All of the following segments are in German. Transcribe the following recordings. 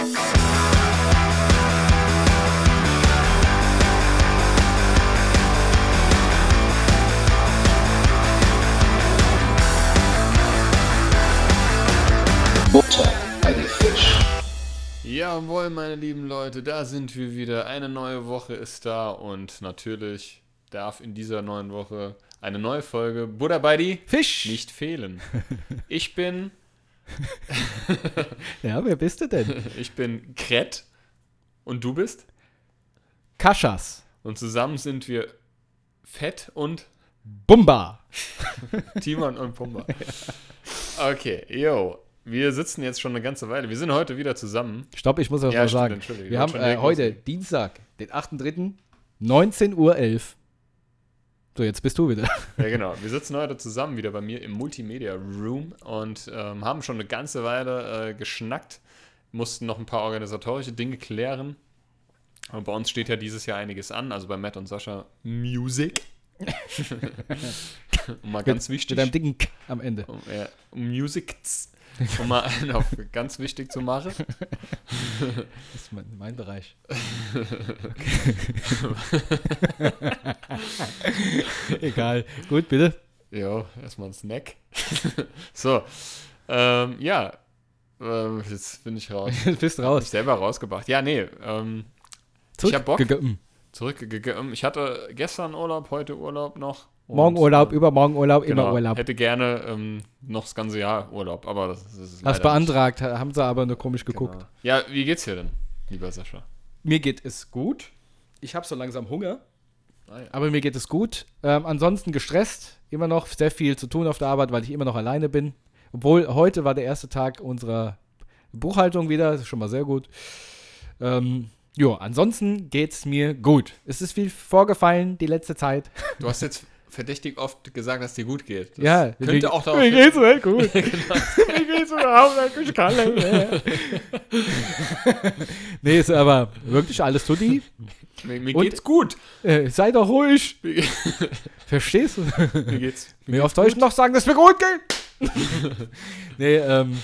Butter bei die Fisch. Jawohl, meine lieben Leute, da sind wir wieder. Eine neue Woche ist da und natürlich darf in dieser neuen Woche eine neue Folge Buddha bei die Fisch! nicht fehlen. Ich bin, Ja, wer bist du denn? ich bin Kret und du bist Kaschas. und zusammen sind wir Fett und Bumba. Timon und Pumba. Okay, yo. Wir sitzen jetzt schon eine ganze Weile. Wir sind heute wieder zusammen. Stopp, ich muss was Ja, mal sagen. Wir haben äh, heute. Dienstag, den 8.3., 19.11 Uhr. So, jetzt bist du wieder. Ja, genau. Wir sitzen heute zusammen wieder bei mir im Multimedia Room und ähm, haben schon eine ganze Weile äh, geschnackt, mussten noch ein paar organisatorische Dinge klären. Und bei uns steht ja dieses Jahr einiges an, also bei Matt und Sascha Music. und mal ganz wichtig. Mit einem dicken K am Ende. um, ja, um Music, um mal einen auf ganz wichtig zu machen. Das ist mein, mein Bereich. Egal. Gut, bitte. Jo, erstmal ein Snack. so, ähm, ja, ähm, jetzt bin ich raus. Jetzt bist du Ich raus. selber rausgebracht. Ja, nee, ähm, Ich hab Bock. Zurückgegangen. Ich hatte gestern Urlaub, heute Urlaub noch. Morgen Urlaub, äh, übermorgen Urlaub, genau, immer Urlaub. Hätte gerne ähm, noch das ganze Jahr Urlaub, aber das, das ist Hast beantragt, haben sie aber nur komisch nicht. geguckt. Genau. Ja, wie geht's dir denn, lieber Sascha? Mir geht es gut. Ich habe so langsam Hunger. Ah, ja. Aber mir geht es gut. Ähm, ansonsten gestresst. Immer noch sehr viel zu tun auf der Arbeit, weil ich immer noch alleine bin. Obwohl heute war der erste Tag unserer Buchhaltung wieder. Das ist schon mal sehr gut. Ähm, jo, ansonsten geht es mir gut. Es ist viel vorgefallen die letzte Zeit. Du hast jetzt verdächtig oft gesagt, dass dir gut geht. Das ja, könnte mir- auch darauf Mir geht's mir gut. mir geht's überhaupt nicht. Ich kann nicht mehr. nee, ist aber wirklich alles tutti. Mir, mir Und- geht's gut. Äh, sei doch ruhig. Mir, Verstehst du? mir geht's. Mir auf Deutsch noch sagen, dass mir gut geht. nee, ähm.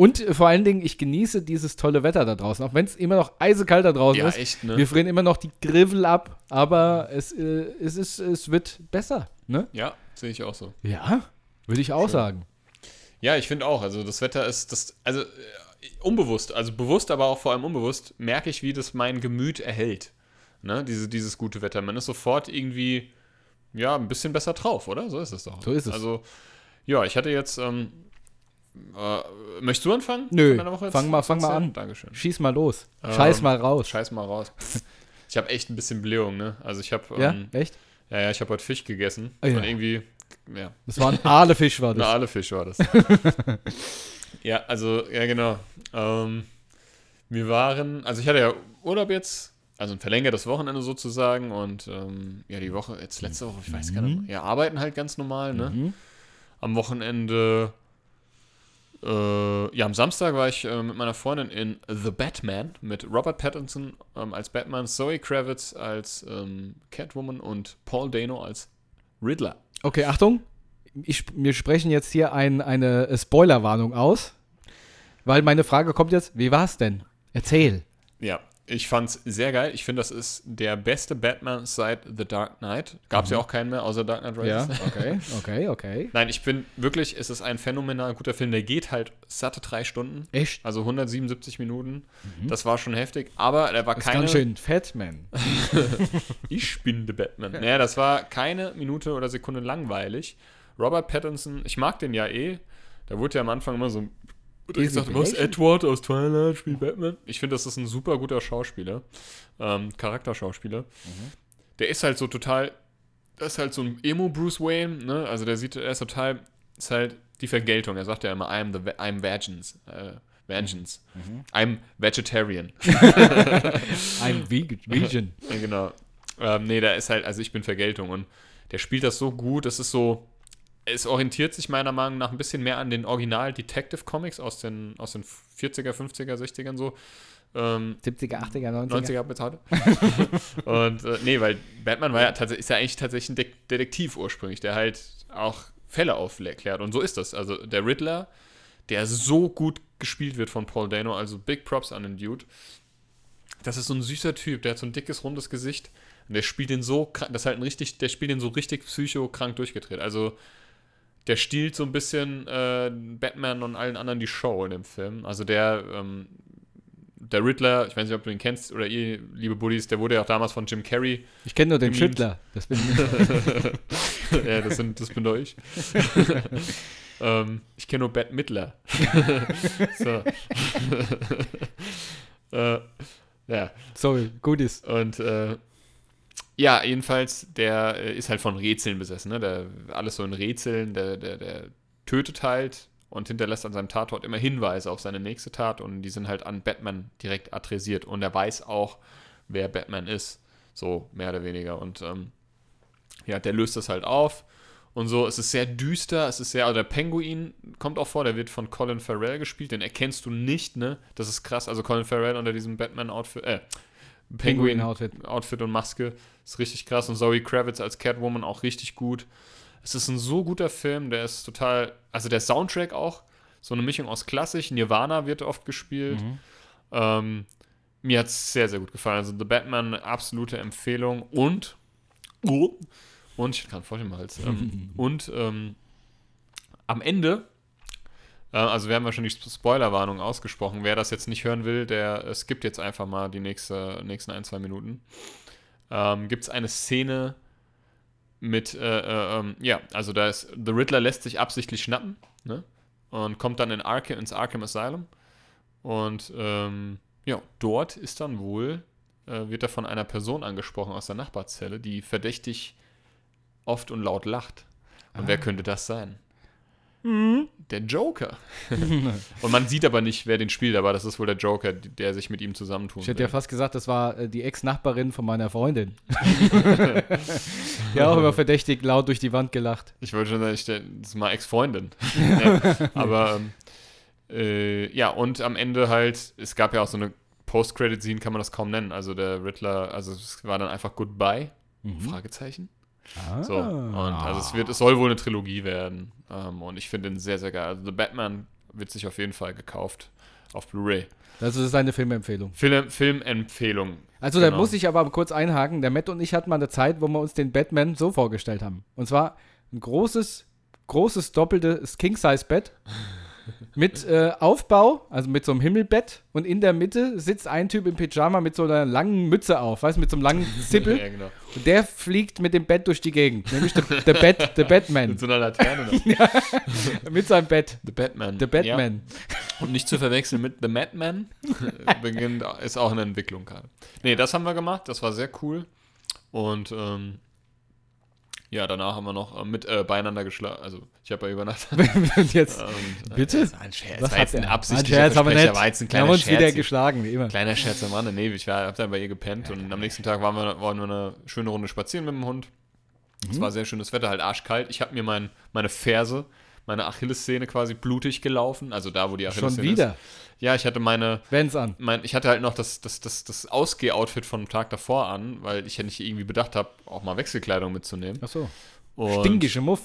Und vor allen Dingen, ich genieße dieses tolle Wetter da draußen, auch wenn es immer noch eisekalt da draußen Ja, ist. echt, ne? Wir frieren immer noch die Griffel ab, aber es, äh, es, ist, es wird besser, ne? Ja, sehe ich auch so. Ja, würde ich auch Schön. sagen. Ja, ich finde auch. Also das Wetter ist das, also äh, unbewusst, also bewusst, aber auch vor allem unbewusst, merke ich, wie das mein Gemüt erhält. Ne? Diese, dieses gute Wetter. Man ist sofort irgendwie, ja, ein bisschen besser drauf, oder? So ist es doch. So ist es. Also, ja, ich hatte jetzt, ähm, äh, möchtest du anfangen? Nö, fang mal- fang mal an. Dankeschön. Schieß mal los. Ähm, Scheiß mal raus. Scheiß mal raus. Ich habe echt ein bisschen Blähung, ne? Also ich habe, Ja, ähm, echt? ja, ja, ich habe heute Fisch gegessen. Ah, ja. Und irgendwie, ja, Das war ein Aalefisch, war Ein das. Aalefisch war das. ja, also, ja, genau. Ähm, wir waren, also ich hatte ja Urlaub jetzt, also ein verlängertes Wochenende sozusagen und ähm, ja, die Woche, jetzt letzte Woche, ich weiß gar nicht, mehr. ja, arbeiten halt ganz normal, ne? Mhm. Am Wochenende, äh, ja, am Samstag war ich äh, mit meiner Freundin in The Batman mit Robert Pattinson ähm, als Batman, Zoe Kravitz als ähm, Catwoman und Paul Dano als Riddler. Okay, Achtung. Ich, wir sprechen jetzt hier ein, eine äh, Spoilerwarnung aus, weil meine Frage kommt jetzt, wie war's denn? Erzähl. Ja, ich fand's sehr geil. Ich finde, das ist der beste Batman seit The Dark Knight. Gab's ja auch keinen mehr, außer Dark Knight Rises. okay, okay, okay. Nein, ich bin wirklich, es ist ein phänomenal guter Film. Der geht halt satte drei Stunden. Echt? Also 177 Minuten. Das war schon heftig. Aber er war Das ist keine. ganz schön fett, man. Ich bin der Batman. Naja, das war keine Minute oder Sekunde langweilig. Robert Pattinson, ich mag den ja eh. Da wurde ja am Anfang immer so wurde Easy gesagt, was. Edward aus Twilight spielt Batman. Ich finde, das ist ein super guter Schauspieler. Ähm, Charakterschauspieler. Der ist halt so total, das ist halt so ein Emo-Bruce Wayne, ne? Also der sieht, er ist total, ist halt die Vergeltung. Er sagt ja immer, I'm, the, I'm Vengeance. Äh, Vengeance. I'm Vegetarian. Ein Vegan. Genau. Ähm, nee, da ist halt, also ich bin Vergeltung und der spielt das so gut, das ist so, es orientiert sich meiner Meinung nach ein bisschen mehr an den Original Detective Comics aus den, aus den 40er, 50er, 60ern so. Ähm, 70er, 80er, 90er. 90er bezahlt. und äh, nee, weil Batman war ja tatsächlich, ist ja eigentlich tatsächlich ein De Detektiv ursprünglich, der halt auch Fälle aufklärt. Und so ist das. Also der Riddler, der so gut gespielt wird von Paul Dano. Also Big Props an den Dude. Das ist so ein süßer Typ, der hat so ein dickes, rundes Gesicht. Und der spielt den so, krank- das ist halt ein richtig, der spielt den so richtig psychokrank durchgedreht. Also der stiehlt so ein bisschen äh, Batman und allen anderen die Show in dem Film. Also der, ähm, der Riddler, ich weiß nicht, ob du ihn kennst oder ihr, liebe Buddies, der wurde ja auch damals von Jim Carrey. Ich kenne nur den. Schüttler. Das bin ja, das, sind, das bin doch ich. ähm, ich kenne nur Bette Midler. so. äh, ja, Sorry, gut ist. und äh, ja, jedenfalls, der äh, ist halt von Rätseln besessen, ne? Der, alles so in Rätseln, der, der, der tötet halt und hinterlässt an seinem Tatort immer Hinweise auf seine nächste Tat und die sind halt an Batman direkt adressiert und er weiß auch, wer Batman ist, so mehr oder weniger und ähm, ja, der löst das halt auf und so, es ist sehr düster, es ist sehr, also der Penguin kommt auch vor, der wird von Colin Farrell gespielt, den erkennst du nicht, ne, das ist krass, also Colin Farrell unter diesem Batman-Outfit, äh, Penguin-Outfit. Outfit und Maske. Ist richtig krass. Und Zoe Kravitz als Catwoman auch richtig gut. Es ist ein so guter Film, der ist total. Also der Soundtrack auch. So eine Mischung aus klassisch. Nirvana wird oft gespielt. Mhm. Ähm, mir hat es sehr, sehr gut gefallen. Also The Batman, absolute Empfehlung. Und. Und ich kann voll im Hals. Ähm, und ähm, am Ende. Äh, also wir haben schon die Spoilerwarnung ausgesprochen. Wer das jetzt nicht hören will, der äh, skippt jetzt einfach mal die nächste, nächsten ein, zwei Minuten. Ähm, Gibt es eine Szene mit, äh, äh, ähm, ja, also da ist, The Riddler lässt sich absichtlich schnappen, ne? Und kommt dann in Arkham, ins Arkham Asylum. Und ähm, ja, dort ist dann wohl, äh, wird er von einer Person angesprochen aus der Nachbarzelle, die verdächtig oft und laut lacht. Und wer könnte das sein? Der Joker. und man sieht aber nicht, wer den spielt, aber das ist wohl der Joker, der sich mit ihm zusammentun Ich hätte ja fast gesagt, das war äh, die Ex-Nachbarin von meiner Freundin. ja, auch immer verdächtig laut durch die Wand gelacht. Ich wollte schon sagen, ich das ist mal Ex-Freundin. ja, aber ähm, äh, ja, und am Ende halt, es gab ja auch so eine Post-Credit-Scene, kann man das kaum nennen. Also der Riddler, also es war dann einfach Goodbye, Fragezeichen. Ah. So, und also es wird, es soll wohl eine Trilogie werden. Ähm, und ich finde den sehr, sehr geil. Also The Batman wird sich auf jeden Fall gekauft auf Blu-ray. Das ist eine Filmempfehlung. Film, Filmempfehlung. Also da Genau. muss ich aber kurz einhaken. Der Matt und ich hatten mal eine Zeit, wo wir uns den Batman so vorgestellt haben. Und zwar ein großes, großes doppeltes King-Size-Bett mit äh, Aufbau, also mit so einem Himmelbett. Und in der Mitte sitzt ein Typ im Pyjama mit so einer langen Mütze auf, weißt du, mit so einem langen Zippel. ja, genau. Und der fliegt mit dem Bett durch die Gegend. Nämlich der, der, Bat, der Batman. Mit so einer Laterne. noch. mit seinem Bett. The Batman. Der Batman. Ja. Und nicht zu verwechseln mit The Madman. Beginnt, ist auch eine Entwicklung gerade. Nee, das haben wir gemacht. Das war sehr cool. Und ähm, ja, danach haben wir noch äh, mit äh, beieinander geschlafen. Also, ich habe ja übernachtet. Jetzt, Und, Bitte? Das war ein Scherz. was war jetzt ein er? absichtlicher Ein Scherz, aber nicht. war jetzt ein Wir haben kleiner uns wieder Scherz. geschlagen, wie immer. Kleiner Scherz am Rande. Nee, ich war, hab dann bei ihr gepennt und am nächsten Tag waren wir, waren wir eine schöne Runde spazieren mit dem Hund. Mhm. Es war sehr schönes Wetter, halt arschkalt. Ich habe mir mein, meine Ferse, meine Achillessehne quasi blutig gelaufen. Also da, wo die Schon Achillessehne wieder. ist. Ja, ich hatte meine, Wenn's an. mein, ich hatte halt noch das, das, das, das Ausgeh-Outfit vom Tag davor an, weil ich ja nicht irgendwie bedacht habe, auch mal Wechselkleidung mitzunehmen. Achso. Und Stinkische Muff.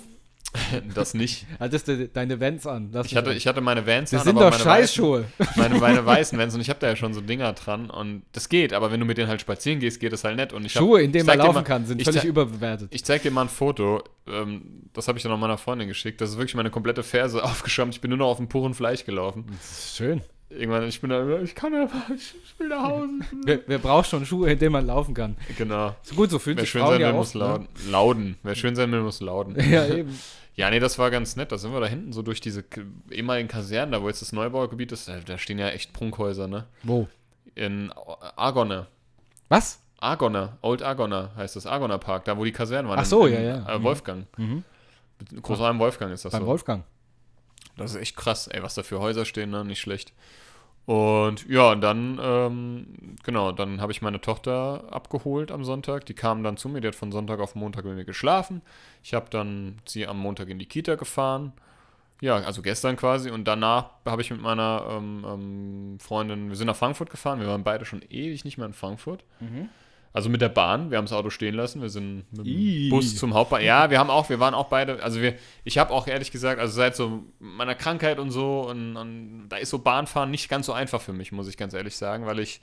das nicht. Hattest du deine Vans an? Lass Ich hatte, ich hatte meine Vans an. das an, sind aber doch meine weißen- Scheißschuhe. meine, meine weißen Vans und ich habe da ja schon so Dinger dran und das geht, aber wenn du mit denen halt spazieren gehst, geht das halt nicht. Und ich hab- Schuhe, in denen man laufen mal- kann, sind ich völlig überbewertet. Ich zeig dir mal ein Foto, ähm, das habe ich dann auch meiner Freundin geschickt. Das ist wirklich meine komplette Ferse aufgeschäumt. Ich bin nur noch auf dem puren Fleisch gelaufen. Das ist schön. Irgendwann, ich bin da, ich kann ja, ich will nach Hause. Wer, wer braucht schon Schuhe, in denen man laufen kann? genau. So gut, so fühlt Wer sich schön Frauen sein ja will, oft, muss lauden. Lauden. Wer schön sein will, muss lauden. Ne? Ja, eben. Ja, nee, das war ganz nett. Da sind wir da hinten so durch diese ehemaligen Kasernen, da wo jetzt das Neubaugebiet ist, da, stehen ja echt Prunkhäuser, ne? Wo? In Argonne. Was? Argonne, Old Argonne heißt das, Argonner Park, da wo die Kasernen waren. Ach so, in, ja, in, ja. Äh, Mhm. Wolfgang. Mhm. Großarm Wolfgang ist das Beim so. Wolfgang. Das ist echt krass, ey, was da für Häuser stehen, ne? Nicht schlecht. Und ja, und dann, ähm, genau, dann habe ich meine Tochter abgeholt am Sonntag. Die kam dann zu mir, die hat von Sonntag auf Montag mit mir geschlafen. Ich habe dann sie am Montag in die Kita gefahren. Ja, also gestern quasi. Und danach habe ich mit meiner ähm, ähm, Freundin, wir sind nach Frankfurt gefahren. Wir waren beide schon ewig nicht mehr in Frankfurt. Also mit der Bahn, wir haben das Auto stehen lassen, wir sind mit dem. Bus zum Hauptbahnhof. Ja, wir haben auch, wir waren auch beide, also wir, ich habe auch ehrlich gesagt, also seit so meiner Krankheit und so, und, und da ist so Bahnfahren nicht ganz so einfach für mich, muss ich ganz ehrlich sagen, weil ich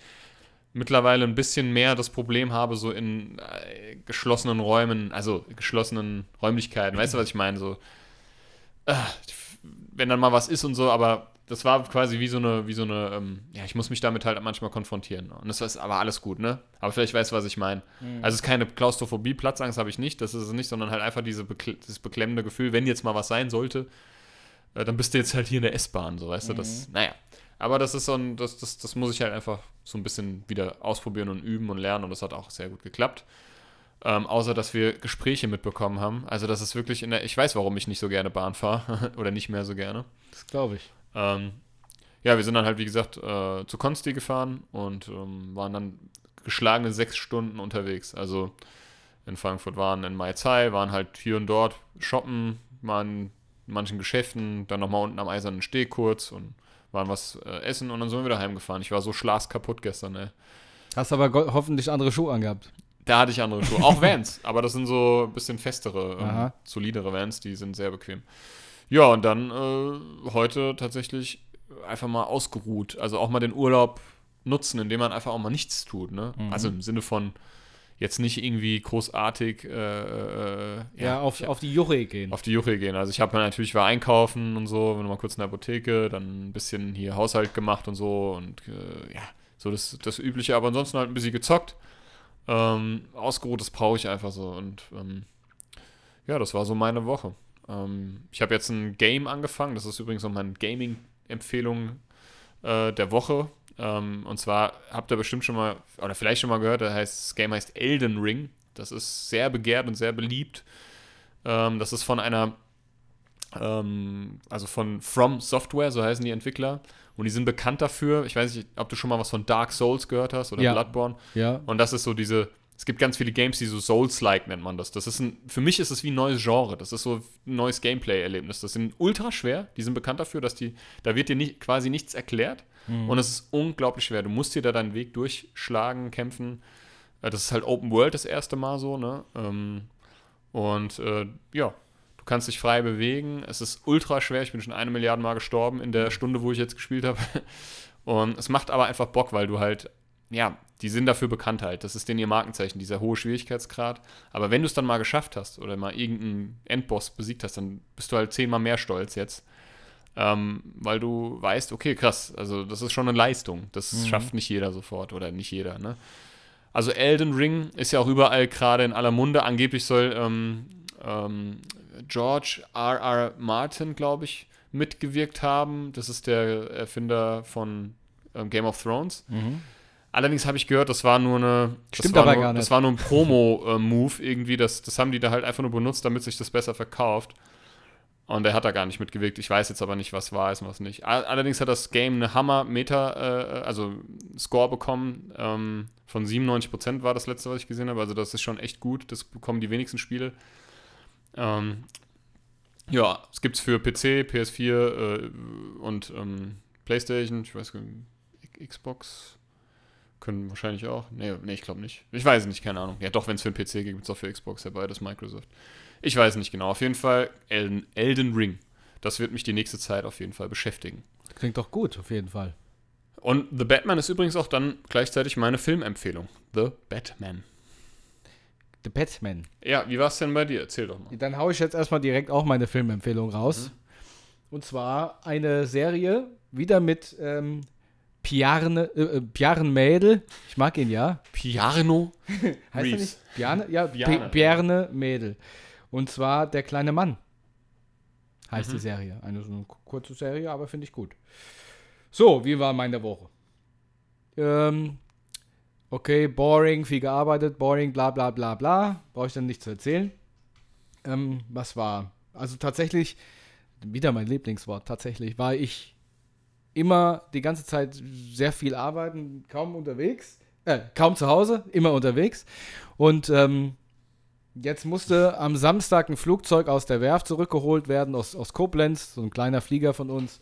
mittlerweile ein bisschen mehr das Problem habe, so in äh, geschlossenen Räumen, also geschlossenen Räumlichkeiten, weißt du, was ich meine? So, äh, wenn dann mal was ist und so, aber das war quasi wie so eine, wie so eine, ähm, ja, ich muss mich damit halt manchmal konfrontieren. Und das ist aber alles gut, ne? Aber vielleicht weißt du, was ich meine. Also es ist keine Klaustrophobie, Platzangst habe ich nicht, das ist es nicht, sondern halt einfach diese bekle dieses beklemmende Gefühl, wenn jetzt mal was sein sollte, äh, dann bist du jetzt halt hier in der S-Bahn, so weißt du, das, naja. Aber das ist so ein, das, das, das muss ich halt einfach so ein bisschen wieder ausprobieren und üben und lernen und das hat auch sehr gut geklappt. Ähm, außer, dass wir Gespräche mitbekommen haben. Also, das ist wirklich in der, ich weiß, warum ich nicht so gerne Bahn fahre oder nicht mehr so gerne. Das glaube ich. Ähm, ja, wir sind dann halt, wie gesagt, äh, zu Consti gefahren und ähm, waren dann geschlagene sechs Stunden unterwegs. Also in Frankfurt waren in Mai Zai, waren halt hier und dort shoppen, waren in manchen Geschäften, dann nochmal unten am Eisernen Steg kurz und waren was äh, essen und dann sind wir wieder heimgefahren. Ich war so schlaskaputt gestern, ey. Hast aber hoffentlich andere Schuhe angehabt. Da hatte ich andere Schuhe. Auch Vans, aber das sind so ein bisschen festere, ähm, solidere Vans, die sind sehr bequem. Ja, und dann äh, heute tatsächlich einfach mal ausgeruht. Also auch mal den Urlaub nutzen, indem man einfach auch mal nichts tut. Ne? Mhm. Also im Sinne von jetzt nicht irgendwie großartig äh, äh, Ja, auf, ich- auf die Juche gehen. auf die Juche gehen. Also ich habe natürlich war einkaufen und so, wenn mal kurz in der Apotheke, dann ein bisschen hier Haushalt gemacht und so und äh, ja, so das, das Übliche, aber ansonsten halt ein bisschen gezockt. Ähm, ausgeruht, das brauche ich einfach so und ähm, ja, das war so meine Woche. Ähm, ich habe jetzt ein Game angefangen, das ist übrigens auch meine Gaming-Empfehlung äh, der Woche. Ähm, und zwar habt ihr bestimmt schon mal, oder vielleicht schon mal gehört, das, heißt, das Game heißt Elden Ring. Das ist sehr begehrt und sehr beliebt. Ähm, das ist von einer, ähm, also von From Software, so heißen die Entwickler. Und die sind bekannt dafür. Ich weiß nicht, ob du schon mal was von Dark Souls gehört hast oder Ja. Bloodborne. Ja. Und das ist so diese, es gibt ganz viele Games, die so Souls-like nennt man das. Das ist ein, für mich ist es wie ein neues Genre. Das ist so ein neues Gameplay-Erlebnis. Das sind ultra schwer. Die sind bekannt dafür, dass die, da wird dir nicht, quasi nichts erklärt. Und es ist unglaublich schwer. Du musst dir da deinen Weg durchschlagen, kämpfen. Äh, Das ist halt Open World das erste Mal so, ne? Ähm, Und äh, ja, du kannst dich frei bewegen. Es ist ultra schwer. Ich bin schon eine Milliarde Mal gestorben in der Stunde, wo ich jetzt gespielt habe. Und es macht aber einfach Bock, weil du halt, ja, die sind dafür bekannt halt. Das ist denen ihr Markenzeichen, dieser hohe Schwierigkeitsgrad. Aber wenn du es dann mal geschafft hast oder mal irgendeinen Endboss besiegt hast, dann bist du halt zehnmal mehr stolz jetzt. Ähm, weil du weißt, okay, krass, also das ist schon eine Leistung. Das schafft nicht jeder sofort oder nicht jeder, ne? Also Elden Ring ist ja auch überall gerade in aller Munde. Angeblich soll ähm, ähm, George R. R. Martin, glaube ich, mitgewirkt haben. Das ist der Erfinder von ähm, Game of Thrones. Allerdings habe ich gehört, das war nur eine. Das Stimmt war aber nur, gar nicht. Das war nur ein Promo-Move irgendwie. Das, das haben die da halt einfach nur benutzt, damit sich das besser verkauft. Und er hat da gar nicht mitgewirkt. Ich weiß jetzt aber nicht, was war ist und was nicht. All- Allerdings hat das Game eine Hammer-Meter, äh, also Score bekommen. Ähm, von 97% war das letzte, was ich gesehen habe. Also das ist schon echt gut. Das bekommen die wenigsten Spiele. Ähm, ja, es gibt es für PC, PS4 äh, und ähm, PlayStation. Ich weiß gar nicht, Xbox können wahrscheinlich auch. Nee, nee ich glaube nicht. Ich weiß nicht, keine Ahnung. Ja, doch, wenn es für den PC gibt, gibt es auch für Xbox ja beides Microsoft. Ich weiß nicht genau. Auf jeden Fall Elden, Elden Ring. Das wird mich die nächste Zeit auf jeden Fall beschäftigen. Klingt doch gut, auf jeden Fall. Und The Batman ist übrigens auch dann gleichzeitig meine Filmempfehlung. The Batman. The Batman. Ja, wie war es denn bei dir? Erzähl doch mal. Dann haue ich jetzt erstmal direkt auch meine Filmempfehlung raus. Und zwar eine Serie, wieder mit ähm, Bjarne, äh, äh, Bjarne Mädel. Ich mag ihn ja. Piano? Heißt er Reeves. nicht? Bjarne? Ja, Bjarne. Bjarne. Bjarne Mädel. Und zwar Der kleine Mann. Heißt Mhm. die Serie. Eine so eine kurze Serie, aber finde ich gut. So, wie war meine Woche? Ähm, okay, boring, viel gearbeitet, boring, bla bla bla bla. Brauche ich dann nicht zu erzählen. Ähm, was war? Also tatsächlich, wieder mein Lieblingswort, tatsächlich war ich immer die ganze Zeit sehr viel arbeiten, kaum unterwegs, äh, kaum zu Hause, immer unterwegs. Und ähm, jetzt musste am Samstag ein Flugzeug aus der Werft zurückgeholt werden, aus, aus Koblenz, so ein kleiner Flieger von uns,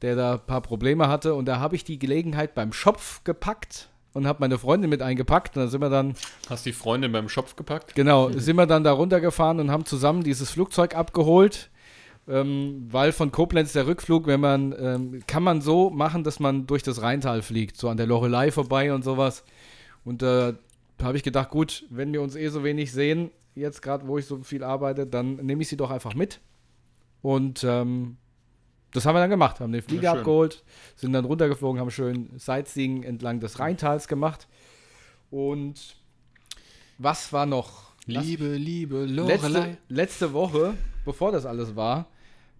der da ein paar Probleme hatte. Und da habe ich die Gelegenheit beim Schopf gepackt, und habe meine Freundin mit eingepackt. Und dann sind wir dann, Hast die Freundin beim Schopf gepackt? genau, sind wir dann da runtergefahren und haben zusammen dieses Flugzeug abgeholt. Ähm, weil von Koblenz der Rückflug, wenn man, ähm, kann man so machen, dass man durch das Rheintal fliegt, so an der Lorelei vorbei und sowas. Und äh, da habe ich gedacht, gut, wenn wir uns eh so wenig sehen, jetzt gerade, wo ich so viel arbeite, dann nehme ich sie doch einfach mit. Und ähm, das haben wir dann gemacht, haben den Flieger Ja, abgeholt, sind dann runtergeflogen, haben schön Sightseeing entlang des Rheintals gemacht. Und was war noch? Liebe, liebe letzte, letzte Woche, bevor das alles war,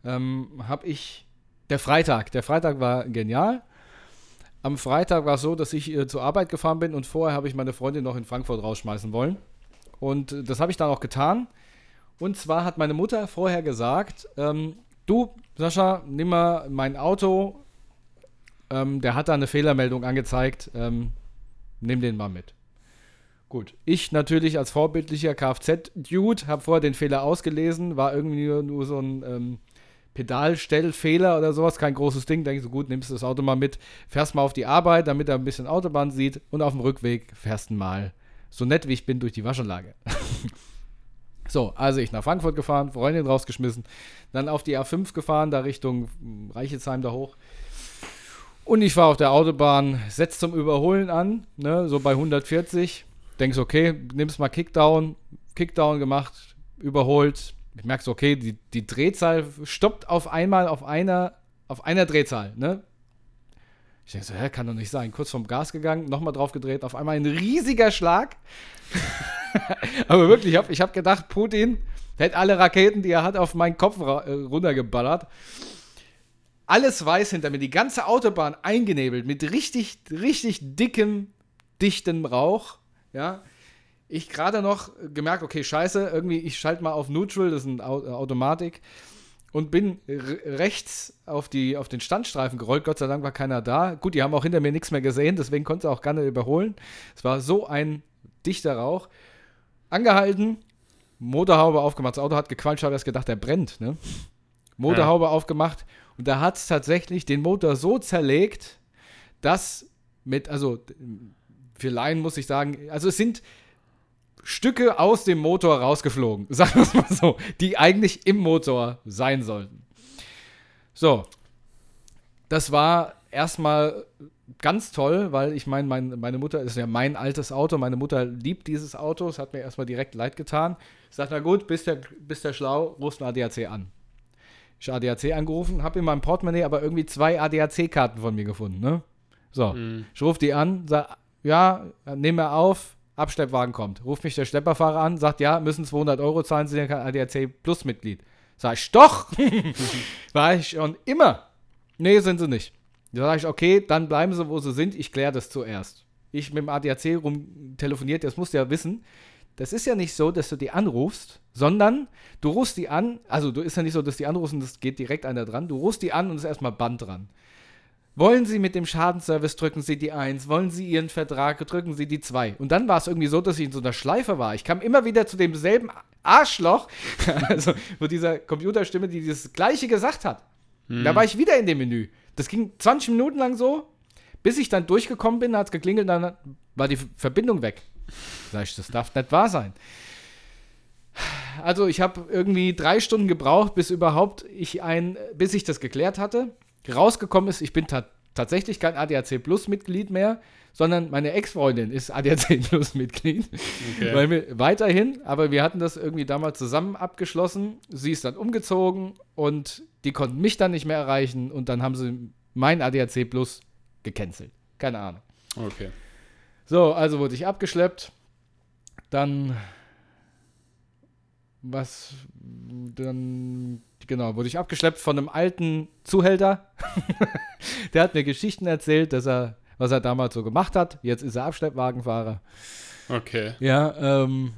ähm, habe ich der Freitag. Der Freitag war genial. Am Freitag war es so, dass ich äh, zur Arbeit gefahren bin und vorher habe ich meine Freundin noch in Frankfurt rausschmeißen wollen. Und äh, das habe ich dann auch getan. Und zwar hat meine Mutter vorher gesagt: ähm, Du, Sascha, nimm mal mein Auto. Ähm, der hat da eine Fehlermeldung angezeigt. Ähm, nimm den mal mit. Gut, ich natürlich als vorbildlicher Kfz-Dude habe vorher den Fehler ausgelesen, war irgendwie nur, nur so ein ähm, Pedalstellfehler oder sowas, kein großes Ding. Ich so, gut, nimmst du das Auto mal mit, fährst mal auf die Arbeit, damit er ein bisschen Autobahn sieht und auf dem Rückweg fährst du mal so nett wie ich bin durch die Waschanlage. so, also ich nach Frankfurt gefahren, Freundin rausgeschmissen, dann auf die A5 gefahren, da Richtung Reichelsheim da hoch. Und ich fahre auf der Autobahn, setz zum Überholen an, ne, so bei 140. Denkst, okay, nimmst mal Kickdown, Kickdown gemacht, überholt. Ich merke so, okay, die, die Drehzahl stoppt auf einmal auf einer, auf einer Drehzahl, ne? Ich denke so, hä, kann doch nicht sein. Kurz vom Gas gegangen, nochmal drauf gedreht, auf einmal ein riesiger Schlag. Aber wirklich, ich habe hab gedacht, Putin hätte alle Raketen, die er hat, auf meinen Kopf äh, runtergeballert. Alles weiß hinter mir, die ganze Autobahn eingenebelt mit richtig, richtig dickem, dichtem Rauch. Ja, ich gerade noch gemerkt, okay, scheiße, irgendwie, ich schalte mal auf Neutral, das ist eine äh, Automatik, und bin rechts auf, die, auf den Standstreifen gerollt. Gott sei Dank war keiner da. Gut, die haben auch hinter mir nichts mehr gesehen, deswegen konnte er auch gar nicht überholen. Es war so ein dichter Rauch. Angehalten, Motorhaube aufgemacht. Das Auto hat gequatscht, habe erst gedacht, der brennt. Ne? Motorhaube aufgemacht und da hat es tatsächlich den Motor so zerlegt, dass mit, also für Laien muss ich sagen, also es sind Stücke aus dem Motor rausgeflogen, sagen wir es mal so, die eigentlich im Motor sein sollten. So, das war erstmal ganz toll, weil ich meine, mein, meine Mutter ist ja mein altes Auto, meine Mutter liebt dieses Auto, es hat mir erstmal direkt leid getan. Ich sagte, na gut, bist der, bist der schlau, rufst ein ADAC an. Ich ADAC angerufen, habe in meinem Portemonnaie aber irgendwie zwei ADAC-Karten von mir gefunden, ne? So, Mhm. ich rufe die an, sag, ja, nehmen wir auf, Abschleppwagen kommt. Ruft mich der Schlepperfahrer an, sagt, ja, müssen 200 Euro zahlen, Sie sind ja kein ADAC Plus Mitglied. Sag ich, doch! War ich schon immer. Nee, sind sie nicht. Da sage ich, okay, dann bleiben sie, wo sie sind, ich kläre das zuerst. Ich mit dem ADAC rum telefoniert, das musst du ja wissen. Das ist ja nicht so, dass du die anrufst, sondern du rufst die an, also du ist ja nicht so, dass die anrufen, das geht direkt einer dran. Du rufst die an und ist erstmal Band dran. Wollen Sie mit dem Schadenservice drücken Sie die 1, wollen Sie Ihren Vertrag drücken Sie die 2. Und dann war es irgendwie so, dass ich in so einer Schleife war. Ich kam immer wieder zu demselben Arschloch, also wo dieser Computerstimme, die das gleiche gesagt hat. Da war ich wieder in dem Menü. Das ging 20 Minuten lang so, bis ich dann durchgekommen bin, hat es geklingelt, dann war die Verbindung weg. Sag ich, das darf nicht wahr sein. Also ich habe irgendwie drei Stunden gebraucht, bis überhaupt ich ein, bis ich das geklärt hatte. Rausgekommen ist, ich bin ta tatsächlich kein ADAC Plus Mitglied mehr, sondern meine Ex-Freundin ist ADAC Plus Mitglied. Okay. Weil wir weiterhin, aber wir hatten das irgendwie damals zusammen abgeschlossen. Sie ist dann umgezogen und die konnten mich dann nicht mehr erreichen und dann haben sie mein ADAC Plus gecancelt. Keine Ahnung. Okay. So, also wurde ich abgeschleppt. Dann. Was. Dann. Genau, wurde ich abgeschleppt von einem alten Zuhälter. Der hat mir Geschichten erzählt, dass er, was er damals so gemacht hat. Jetzt ist er Abschleppwagenfahrer. Okay. Ja, ähm.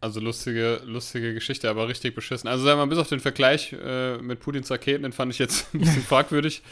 Also lustige, lustige Geschichte, aber richtig beschissen. Also sagen wir mal, bis auf den Vergleich äh, mit Putins Raketen, den fand ich jetzt ein bisschen fragwürdig.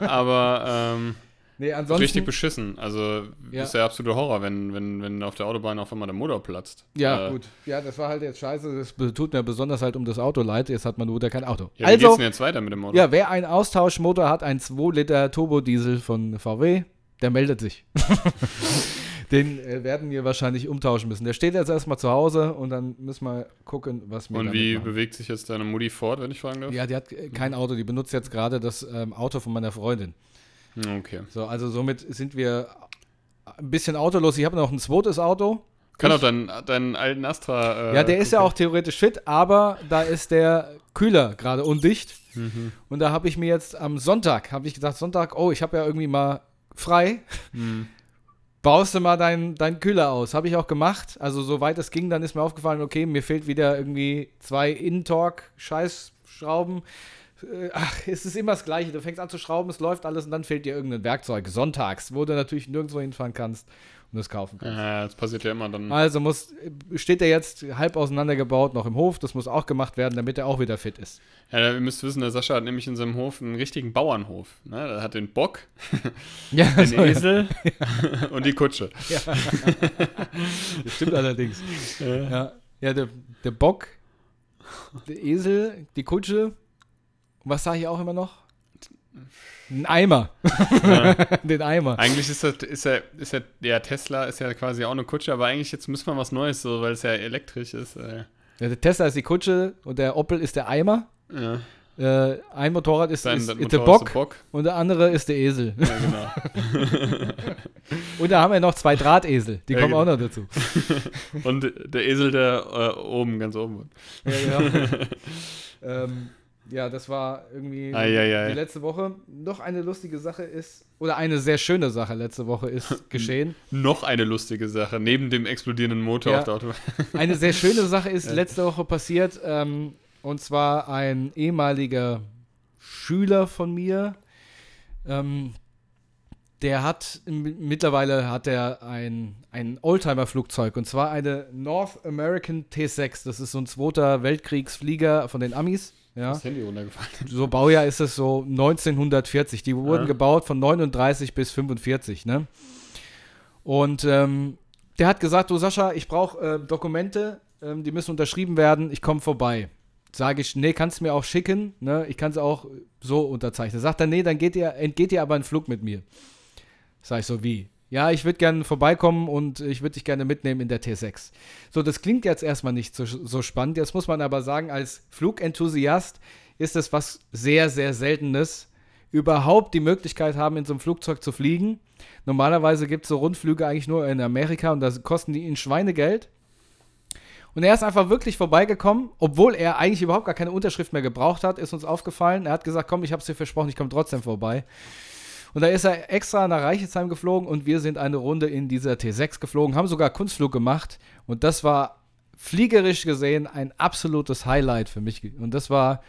Aber ähm, Nee, ansonsten. richtig beschissen. Also Ja. ist der absolute Horror, wenn, wenn, wenn auf der Autobahn auf einmal der Motor platzt. Ja, äh, gut. Ja, das war halt jetzt scheiße. Das tut mir besonders halt um das Auto leid. Jetzt hat man nur wieder kein Auto. Ja, wie geht's also, denn jetzt weiter mit dem Motor? ja, wer einen Austauschmotor hat, ein 2 Liter Turbodiesel von VW, der meldet sich. Den äh, werden wir wahrscheinlich umtauschen müssen. Der steht jetzt erstmal zu Hause und dann müssen wir gucken, was wir Und wie machen. bewegt sich jetzt deine Mutti fort, wenn ich fragen darf? Ja, die hat äh, kein Auto, die benutzt jetzt gerade das ähm, Auto von meiner Freundin. Okay. So, also somit sind wir ein bisschen autolos. Ich habe noch ein zweites Auto. Kann Ich- auch deinen, deinen alten Astra. Äh, ja, der ist ja auch theoretisch fit, aber da ist der Kühler gerade undicht. Mhm. Und da habe ich mir jetzt am Sonntag, habe ich gesagt, Sonntag, oh, ich habe ja irgendwie mal frei. Mhm. Baust du mal deinen dein Kühler aus. Habe ich auch gemacht. Also soweit es ging, dann ist mir aufgefallen, okay, mir fehlt wieder irgendwie zwei In-Torque-Scheißschrauben. Äh, Ach, es ist immer das Gleiche. Du fängst an zu schrauben, es läuft alles und dann fehlt dir irgendein Werkzeug. Sonntags, wo du natürlich nirgendwo hinfahren kannst und es kaufen kannst. Ja, das passiert ja immer dann. Also muss, steht er jetzt halb auseinandergebaut noch im Hof. Das muss auch gemacht werden, damit er auch wieder fit ist. Ja, ihr müsst wissen, der Sascha hat nämlich in seinem Hof einen richtigen Bauernhof. Ne? Er hat den Bock, Ja, den so, ja. Esel und die Kutsche. Das stimmt allerdings. Ja, ja der, der Bock, der Esel, die Kutsche. Und was sage ich auch immer noch? Ein Eimer. Ja. Den Eimer. Eigentlich ist das, ist ja, ist ja, ja, Tesla ist ja quasi auch eine Kutsche, aber eigentlich jetzt müssen wir was Neues, so, weil es ja elektrisch ist. Äh, Ja, der Tesla ist die Kutsche und der Opel ist der Eimer. ja. Äh, ein Motorrad ist, Dein ist, ist der Bock ist der Bock. und der andere ist der Esel. Ja, genau. Und da haben wir noch zwei Drahtesel. Die Ja, kommen auch genau. noch dazu. Und der Esel, der äh, oben, ganz oben. Ja, genau. ähm, ja, das war irgendwie Ei, ei, ei. die letzte Woche. Noch eine lustige Sache ist, oder eine sehr schöne Sache letzte Woche ist geschehen. Noch eine lustige Sache, neben dem explodierenden Motor Ja. auf der Autobahn. Eine sehr schöne Sache ist letzte Woche passiert. Ähm, und zwar ein ehemaliger Schüler von mir. Ähm, der hat mittlerweile hat er ein, ein Oldtimer-Flugzeug und zwar eine North American T6. Das ist so ein zweiter Weltkriegsflieger von den Amis. Ja. Das Handy runtergefallen. So Baujahr ist es so 1940. Die wurden Ja. gebaut von 39 bis 45, ne? Und ähm, der hat gesagt, du Sascha, ich brauche äh, Dokumente, ähm, die müssen unterschrieben werden, ich komme vorbei. Sage ich, nee, kannst du mir auch schicken, ne? Ich kann es auch so unterzeichnen. Sagt er, nee, dann geht ihr, entgeht ihr aber einen Flug mit mir. Sag ich so, wie? Ja, ich würde gerne vorbeikommen und ich würde dich gerne mitnehmen in der T6. So, das klingt jetzt erstmal nicht so, so spannend. Jetzt muss man aber sagen, als Flugenthusiast ist es was sehr, sehr Seltenes, überhaupt die Möglichkeit haben, in so einem Flugzeug zu fliegen. Normalerweise gibt es so Rundflüge eigentlich nur in Amerika und da kosten die ihn Schweinegeld. Und er ist einfach wirklich vorbeigekommen, obwohl er eigentlich überhaupt gar keine Unterschrift mehr gebraucht hat, ist uns aufgefallen. Er hat gesagt, komm, ich habe es dir versprochen, ich komme trotzdem vorbei. Und da ist er extra nach Reichelsheim geflogen und wir sind eine Runde in dieser T6 geflogen, haben sogar Kunstflug gemacht und das war fliegerisch gesehen ein absolutes Highlight für mich. Und das war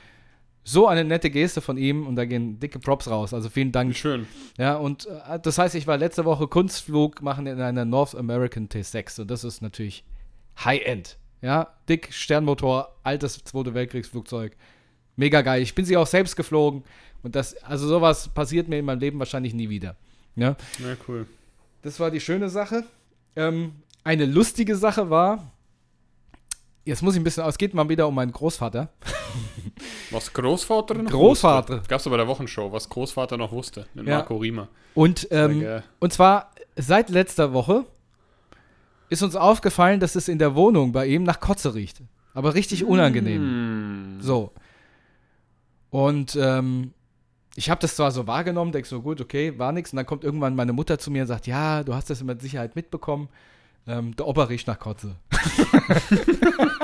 so eine nette Geste von ihm und da gehen dicke Props raus. Also vielen Dank. schön. Ja, und äh, das heißt, ich war letzte Woche Kunstflug machen in einer North American T6 und das ist natürlich High-End. Ja, dick Sternmotor, altes Zweite Weltkriegsflugzeug. Mega geil. Ich bin sie auch selbst geflogen und das, also sowas passiert mir in meinem Leben wahrscheinlich nie wieder. Ja, Ja, cool. das war die schöne Sache. Ähm, eine lustige Sache war, jetzt muss ich ein bisschen, es geht mal wieder um meinen Großvater. Was Großvater noch Großvater. wusste. Gab's doch bei der Wochenshow, was Großvater noch wusste. Mit Ja. Marco Riemer. Und, ähm, und zwar seit letzter Woche ist uns aufgefallen, dass es in der Wohnung bei ihm nach Kotze riecht. Aber richtig unangenehm. Hm. So. Und ähm, ich habe das zwar so wahrgenommen, denk so, gut, okay, war nichts. Und dann kommt irgendwann meine Mutter zu mir und sagt, ja, du hast das mit Sicherheit mitbekommen. Ähm, der Opa riecht nach Kotze.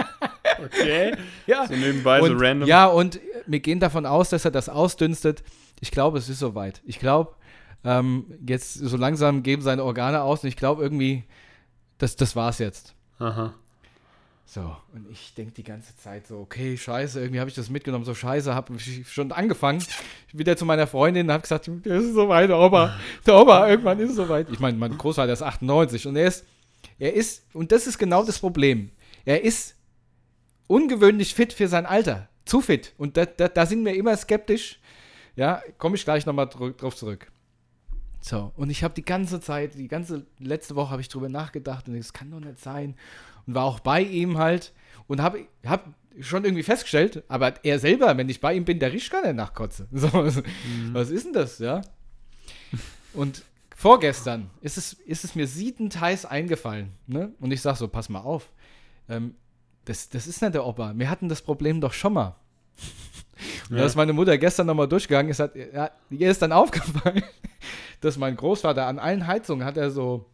Okay. Ja. So nebenbei, so und, random. Ja, und wir gehen davon aus, dass er das ausdünstet. Ich glaube, es ist soweit. Ich glaube, ähm, jetzt so langsam geben seine Organe aus und ich glaube irgendwie, das, das war's jetzt. Aha. So, und ich denke die ganze Zeit so, okay, scheiße, irgendwie habe ich das mitgenommen, so scheiße, habe schon angefangen, wieder zu meiner Freundin, habe gesagt, es ist soweit, der Opa, der Opa, irgendwann ist es soweit. Ich meine, mein Großvater ist 98 und er ist, er ist, und das ist genau das Problem, er ist ungewöhnlich fit für sein Alter, zu fit. Und da, da, da sind wir immer skeptisch, ja, komme ich gleich nochmal drauf zurück. So, und ich habe die ganze Zeit, die ganze letzte Woche habe ich drüber nachgedacht und es kann doch nicht sein. Und war auch bei ihm halt und habe hab schon irgendwie festgestellt, aber er selber, wenn ich bei ihm bin, der riecht gar nicht nach Kotze. So, was, was ist denn das, ja? Und vorgestern ist es, ist es mir siedend heiß eingefallen. Ne? Und ich sag so, pass mal auf. Ähm, das, das ist nicht der Opa. Wir hatten das Problem doch schon mal. Und Ja. da ist meine Mutter gestern nochmal durchgegangen. Es hat, ja, ihr ist dann aufgefallen, dass mein Großvater an allen Heizungen hat er so,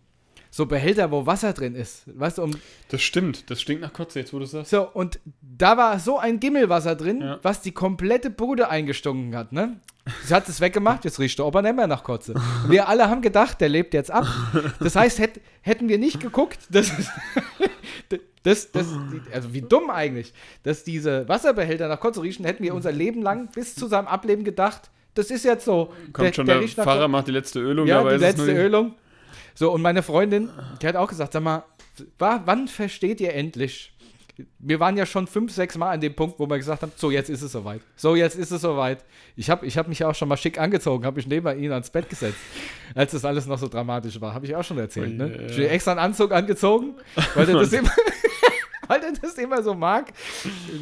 so Behälter, wo Wasser drin ist. Weißt du, um, Das stimmt. Das stinkt nach Kotze, jetzt wo du sagst. so, und da war so ein Gimmelwasser drin, Ja. was die komplette Bude eingestunken hat, ne? Sie hat es weggemacht, jetzt riecht der Opa nicht mehr nach Kotze. Wir alle haben gedacht, der lebt jetzt ab. Das heißt, hätt, hätten wir nicht geguckt, dass, das, das, also wie dumm eigentlich, dass diese Wasserbehälter nach Kotze riechen, hätten wir unser Leben lang bis zu seinem Ableben gedacht, das ist jetzt so. Kommt schon der, nach Pfarrer, macht die letzte Ölung, ja, die letzte Ölung. So, und meine Freundin, die hat auch gesagt, sag mal, wa- wann versteht ihr endlich? Wir waren ja schon fünf, sechs Mal an dem Punkt, wo wir gesagt haben, so, jetzt ist es soweit. So, jetzt ist es soweit. Ich habe ich hab mich auch schon mal schick angezogen, habe mich neben ihn ans Bett gesetzt, als das alles noch so dramatisch war. Habe ich auch schon erzählt, ne? Ui, ja. Ich habe extra einen Anzug angezogen, weil er das immer... Weil er das immer so mag.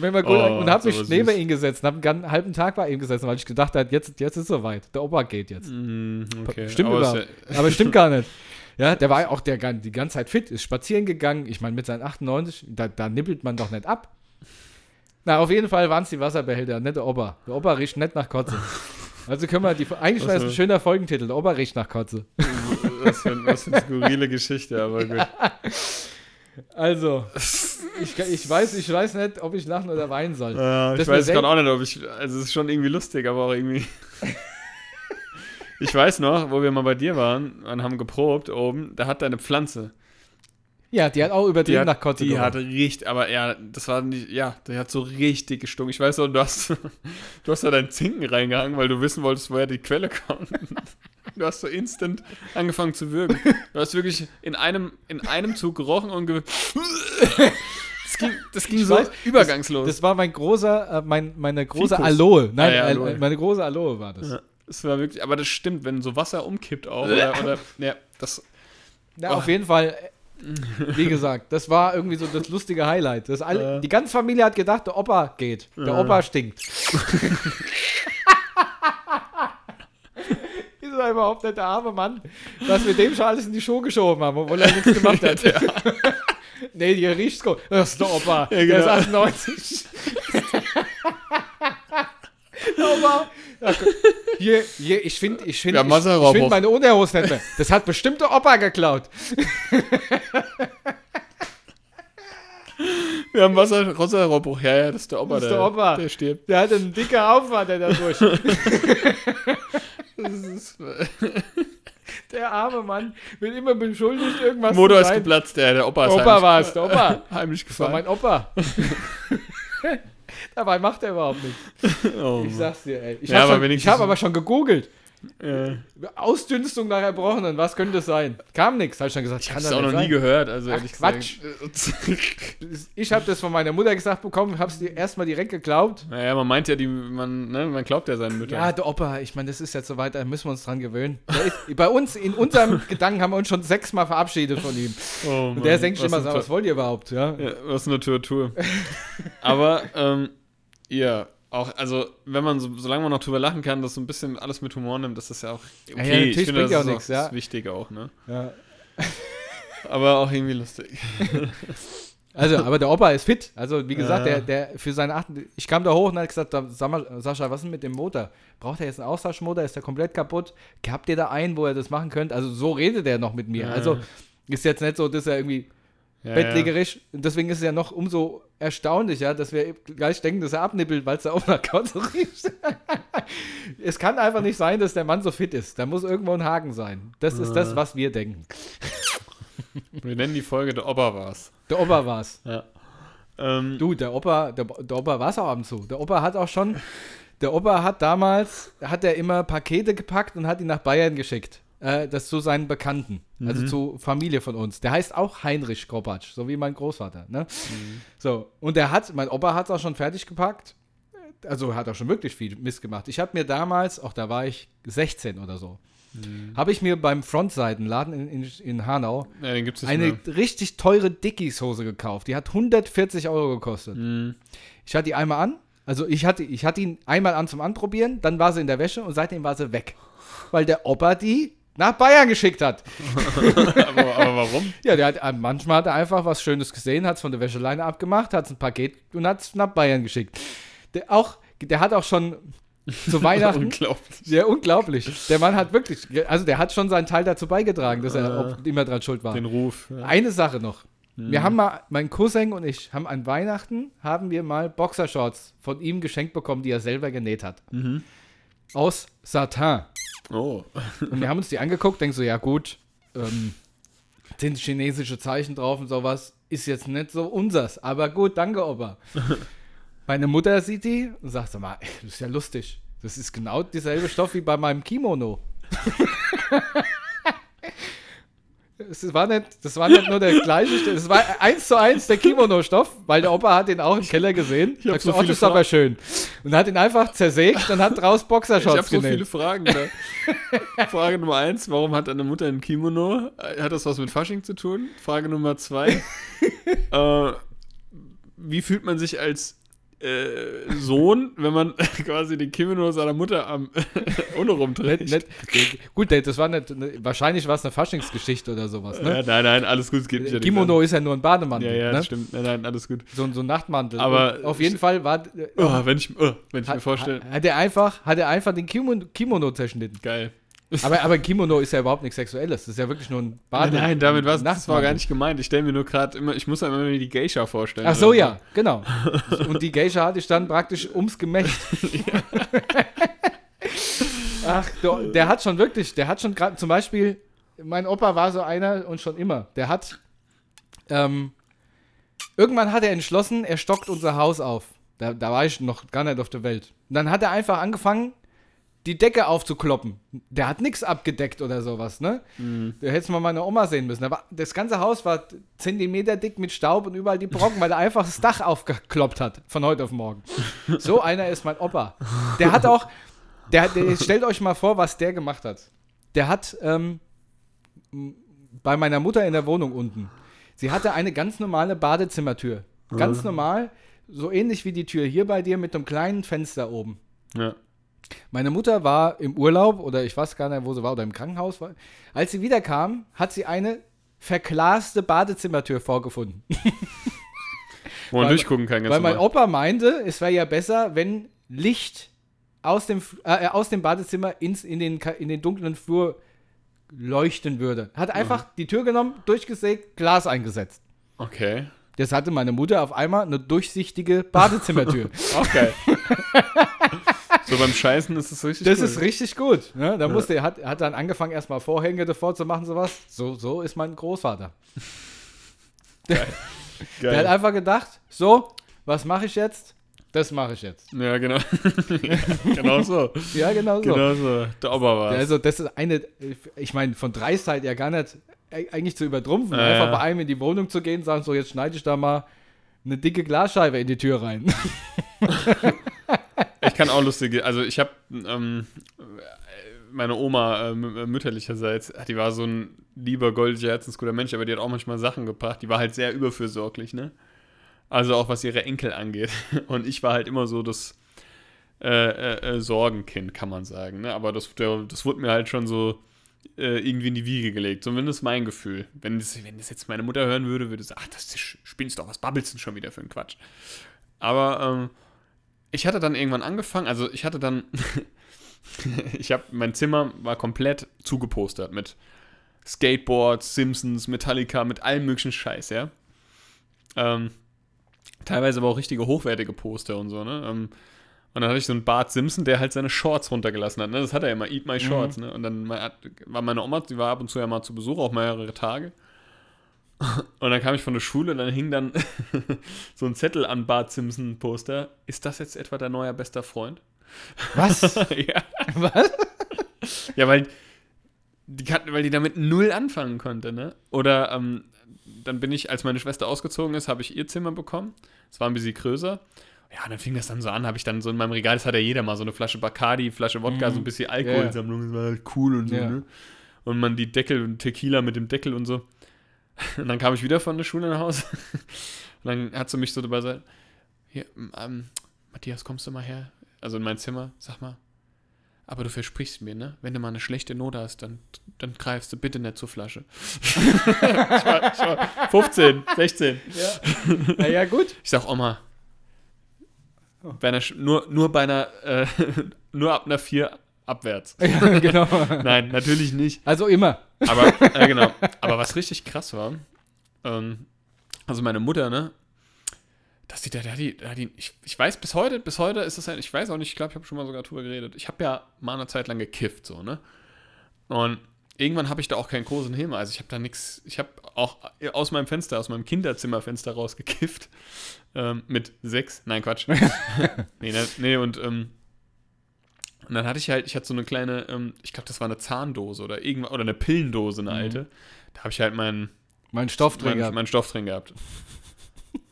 Wenn wir gut, Oh, und habe mich neben ihn gesetzt und habe einen halben Tag bei ihm gesessen, weil ich gedacht habe, jetzt, jetzt ist es soweit. Der Opa geht jetzt. Mm, okay. Stimmt aber ist Aber stimmt gar nicht. Ja, der war auch der, die ganze Zeit fit, ist spazieren gegangen. Ich meine, mit seinen 98, da, da nippelt man doch nicht ab. Na, auf jeden Fall waren es die Wasserbehälter, nicht der Opa. Der Opa riecht nicht nach Kotze. Also können wir die. Eigentlich wäre es ein schöner Folgentitel. Der Opa riecht nach Kotze. ja, was, für, was für eine skurrile Geschichte, aber gut. Also, ich, ich, weiß, ich weiß nicht, ob ich lachen oder weinen soll. Äh, ich Das weiß gerade auch nicht, ob ich. Also, es ist schon irgendwie lustig, aber auch irgendwie. ich weiß noch, wo wir mal bei dir waren und haben geprobt oben, da hat deine Pflanze. Ja, die hat auch übertrieben hat, nach Kotze die hat richtig, aber ja, das war nicht, ja, die hat so richtig gestunken. Ich weiß noch, du hast, du hast da deinen Zinken reingehangen, weil du wissen wolltest, woher die Quelle kommt. Du hast so instant angefangen zu würgen. Du hast wirklich in einem, in einem Zug gerochen und ge Das ging, das ging so weiß, übergangslos. Das war mein großer, äh, mein, meine große. Aloe. Nein, Ah ja, äh, Aloe. meine große Aloe war das. Ja, das war wirklich, aber das stimmt, wenn so Wasser umkippt auch. Oder, oder ja, das. Ja, Oh. auf jeden Fall, äh, wie gesagt, das war irgendwie so das lustige Highlight. Das alle, Äh. Die ganze Familie hat gedacht, der Opa geht. Der Äh. Opa stinkt. ist er überhaupt nicht der arme Mann, dass wir dem schon alles in die Schuhe geschoben haben, obwohl er nichts gemacht hat. nee, die riecht's gut. Das ist der Opa. Ja, Der genau. ist 98. der gu- Hier, hier, ich finde, ich finde, Ja, ich, ich finde auch. meine Unterhose nicht mehr. Das hat bestimmt der Opa geklaut. Wir haben Wasser, Wasserrohrbruch. Ja, ja, das ist der Opa. Das ist der Opa. Der stirbt. Der hat einen dicken Aufwand, der dadurch. Das ist, Der arme Mann wird immer beschuldigt, irgendwas Motor zu ist geplatzt. Der, der Opa ist Opa heimlich- war es, der Opa. Heimlich Das war gefallen. mein Opa. Dabei macht er überhaupt nichts. Oh, Ich sag's dir, ey. Ich Ja, habe hab aber schon gegoogelt. äh, Ausdünstung nach Erbrochenen, was könnte es sein? Kam nichts, habe ich schon gesagt. ich habe es auch noch nicht nie sein. gehört. Also Ach, Quatsch. Ich habe das von meiner Mutter gesagt bekommen, habe es dir erstmal direkt geglaubt. naja, man meint ja, die, man, ne, man glaubt ja seinen Müttern. Ja, der Opa, ich meine, das ist jetzt soweit, da müssen wir uns dran gewöhnen. Ist, bei uns, in unserem Gedanken haben wir uns schon sechsmal verabschiedet von ihm. oh, Und der Mann, denkt immer so, was wollt ihr überhaupt? Ja? Ja, was eine Tortur. Aber, ähm, ja, auch, also, wenn man, so, solange man noch drüber lachen kann, das so ein bisschen alles mit Humor nimmt, das ist ja auch okay. Ja, ja, ich finde, das ja ist auch nichts, ja. Das Wichtige auch, ne? Ja. Aber auch irgendwie lustig. Also, aber der Opa ist fit. Also, wie gesagt, Ja. der, der für seine achten. Ich kam da hoch und hat gesagt, sag mal, Sascha, was ist denn mit dem Motor? Braucht er jetzt einen Austauschmotor? Ist der komplett kaputt? Habt ihr da einen, wo er das machen könnt? Also, so redet er noch mit mir. Also, ist jetzt nicht so, dass er irgendwie Ja, bettlägerisch. Und deswegen ist es ja noch umso erstaunlicher, dass wir gleich denken, dass er abnippelt, weil es da auch nach Kauz riecht. es kann einfach nicht sein, dass der Mann so fit ist. Da muss irgendwo ein Haken sein. Das ist das, was wir denken. Ja. Wir nennen die Folge Der Opa war's. Der Opa war's. Ja. Ähm, Du, der Opa, der, der Opa war es auch ab und zu. Der Opa hat auch schon, der Opa hat damals, hat er immer Pakete gepackt und hat die nach Bayern geschickt. Äh, das zu seinen Bekannten, also zu Familie von uns. Der heißt auch Heinrich Kropatsch, so wie mein Großvater. Ne? So, und der hat, mein Opa hat es auch schon fertig gepackt. Also hat auch schon wirklich viel Mist gemacht. Ich habe mir damals, auch da war ich 16 oder so, habe ich mir beim Frontseitenladen in, in, in Hanau ja, eine mehr. richtig teure Dickies-Hose gekauft. Die hat 140 Euro gekostet. Mhm. Ich hatte die einmal an. Also ich hatte, ich hatte ihn einmal an zum Anprobieren, dann war sie in der Wäsche und seitdem war sie weg. Weil der Opa die nach Bayern geschickt hat. aber, aber warum? Ja, der hat, äh, manchmal hat er einfach was Schönes gesehen, hat es von der Wäscheleine abgemacht, hat ein Paket und hat es nach Bayern geschickt. Der, auch, der hat auch schon zu Weihnachten. Unglaublich. Ja, unglaublich. Der Mann hat wirklich, also der hat schon seinen Teil dazu beigetragen, dass er Äh, immer dran schuld war. Den Ruf. Ja. Eine Sache noch. Wir haben mal, mein Cousin und ich haben an Weihnachten, haben wir mal Boxershorts von ihm geschenkt bekommen, die er selber genäht hat. Mhm. Aus Satin. Oh. Und wir haben uns die angeguckt, denken so, ja gut, ähm, sind chinesische Zeichen drauf und sowas, ist jetzt nicht so unsers, aber gut, danke, Opa. Meine Mutter sieht die und sagt, sag mal, das ist ja lustig. Das ist genau dieselbe Stoff wie bei meinem Kimono. Es war nicht, das war nicht nur der gleiche es war eins zu eins der Kimono-Stoff, weil der Opa hat den auch im Keller gesehen. Ich hab so oh, viele das ist aber schön. Und hat ihn einfach zersägt und hat draus Ich Boxershorts habe so genäht. viele Fragen. Da. Frage Nummer eins: Warum hat deine Mutter ein Kimono? Hat das was mit Fasching zu tun? Frage Nummer zwei: äh, Wie fühlt man sich als äh, Sohn, wenn man quasi den Kimono seiner Mutter am ohne rumträgt? Gut, das war nicht, ne, wahrscheinlich war es eine Faschingsgeschichte oder sowas, Ja, ne? nein, nein, alles gut. Es geht nicht Kimono ist ja nur ein. Bademantel, Ja, ja, ne? stimmt. Nein, nein, alles gut. So, so ein Nachtmantel. Aber- Und auf jeden Fall war, Oh, wenn ich, oh, wenn ich mir hat, vorstelle. hat er einfach, hat er einfach den Kimono, Kimono zerschnitten. Geil. Aber, aber Kimono ist ja überhaupt nichts Sexuelles. Das ist ja wirklich nur ein Bade. Nein, nein, damit war das war gar nicht gemeint. Ich stelle mir nur gerade immer, ich muss mir immer die Geisha vorstellen. Ach so, oder ja, genau. Und die Geisha hatte ich dann praktisch ums Gemächt. Ach, der, der hat schon wirklich, der hat schon gerade, zum Beispiel, mein Opa war so einer und schon immer. Der hat, ähm, irgendwann hat er entschlossen, er stockt unser Haus auf. Da, da war ich noch gar nicht auf der Welt. Und dann hat er einfach angefangen, die Decke aufzukloppen. Der hat nichts abgedeckt oder sowas, ne? Da hättest mal meine Oma sehen müssen. War, das ganze Haus war Zentimeter dick mit Staub und überall die Brocken, weil er einfach das Dach aufgekloppt hat, von heute auf morgen. So einer ist mein Opa. Der hat auch, der, der stellt euch mal vor, was der gemacht hat. Der hat ähm, bei meiner Mutter in der Wohnung unten, sie hatte eine ganz normale Badezimmertür. Ganz normal, so ähnlich wie die Tür hier bei dir mit einem kleinen Fenster oben. Ja. Meine Mutter war im Urlaub oder ich weiß gar nicht, wo sie war oder im Krankenhaus war. Als sie wiederkam, hat sie eine verglaste Badezimmertür vorgefunden. Wo man Weil- durchgucken kann, Weil mein. Opa meinte, es wäre ja besser, wenn Licht aus dem, äh, aus dem Badezimmer ins, in, den, in den dunklen Flur leuchten würde. Hat einfach die Tür genommen, durchgesägt, Glas eingesetzt. Okay. Das hatte meine Mutter auf einmal eine durchsichtige Badezimmertür. Okay. so beim Scheißen ist es richtig Das cool. ist richtig gut. Ne? Da musste, er hat, hat dann angefangen, erstmal Vorhänge davor zu machen, sowas. So, so ist mein Großvater. Der hat Geil. einfach gedacht, so, was mache ich jetzt? Das mache ich jetzt. Ja, genau. ja, genau so. Ja, genau so. Genau so. Der Opa war Also, das ist eine, ich meine, von Dreistheit ja gar nicht e- eigentlich zu übertrumpfen. Ja, einfach ja. bei einem in die Wohnung zu gehen, sagen, so, jetzt schneide ich da mal eine dicke Glasscheibe in die Tür rein. Ich kann auch lustige, also ich habe ähm, meine Oma äh, mü- mütterlicherseits, die war so ein lieber, goldiger, herzensguter Mensch, aber die hat auch manchmal Sachen gebracht, die war halt sehr überfürsorglich, ne? Also auch was ihre Enkel angeht. Und ich war halt immer so das äh, äh, äh, Sorgenkind, kann man sagen, ne? Aber das, das wurde mir halt schon so äh, irgendwie in die Wiege gelegt, zumindest mein Gefühl. Wenn das, wenn das jetzt meine Mutter hören würde, würde sie sagen, ach, das spinnst doch, was babbelst du schon wieder für ein Quatsch? Aber ähm, ich hatte dann irgendwann angefangen, also ich hatte dann, ich habe, mein Zimmer war komplett zugepostert mit Skateboards, Simpsons, Metallica, mit allem möglichen Scheiß, ja. Ähm, teilweise aber auch richtige hochwertige Poster und so, ne. Ähm, und dann hatte ich so einen Bart Simpson, der halt seine Shorts runtergelassen hat, ne. Das hat er immer, Eat My Shorts, ne. Und dann war meine Oma, die war ab und zu ja mal zu Besuch, auch mehrere Tage. Und dann kam ich von der Schule und dann hing dann so ein Zettel an Bart Simpson Poster. Ist das jetzt etwa dein neuer bester Freund? Was? ja. Was? ja, weil die, weil die damit null anfangen konnte, ne? Oder ähm, dann bin ich, als meine Schwester ausgezogen ist, habe ich ihr Zimmer bekommen. Es war ein bisschen größer. Ja, dann fing das dann so an, habe ich dann so in meinem Regal, das hat ja jeder mal, so eine Flasche Bacardi, Flasche Wodka, so ein bisschen Alkoholsammlung, das war halt cool und so, Ja. ne? Und man die Deckel und Tequila mit dem Deckel und so. Und dann kam ich wieder von der Schule nach Hause. Und dann hat sie mich so dabei gesagt, hier, ähm, Matthias, kommst du mal her? Also in mein Zimmer, sag mal, aber du versprichst mir, ne? Wenn du mal eine schlechte Note hast, dann, dann greifst du bitte nicht zur Flasche. ich, war, ich war 15, 16. Ja. Naja, gut. Ich sag, Oma, bei einer, nur, nur bei einer, äh, nur ab einer 4 abwärts. Ja, genau. Nein, natürlich nicht. Also immer. Aber, äh, genau. Aber was richtig krass war, ähm, also meine Mutter, ne? Dass die, da, da, die, da die, ich, ich weiß bis heute, bis heute ist es halt, ich weiß auch nicht, ich glaube, ich habe schon mal sogar drüber geredet. Ich habe ja mal eine Zeit lang gekifft, so, ne? Und irgendwann habe ich da auch keinen großen Himmel. Also ich habe da nichts, ich habe auch aus meinem Fenster, aus meinem Kinderzimmerfenster rausgekifft. Ähm, mit sechs. Nein, Quatsch. nee, ne, nee, und, ähm, und dann hatte ich halt, ich hatte so eine kleine, ähm, ich glaube, das war eine Zahndose oder irgendwas, oder eine Pillendose, eine alte. Da habe ich halt meinen Mein Stoffträger. mein, mein Stoff drin gehabt.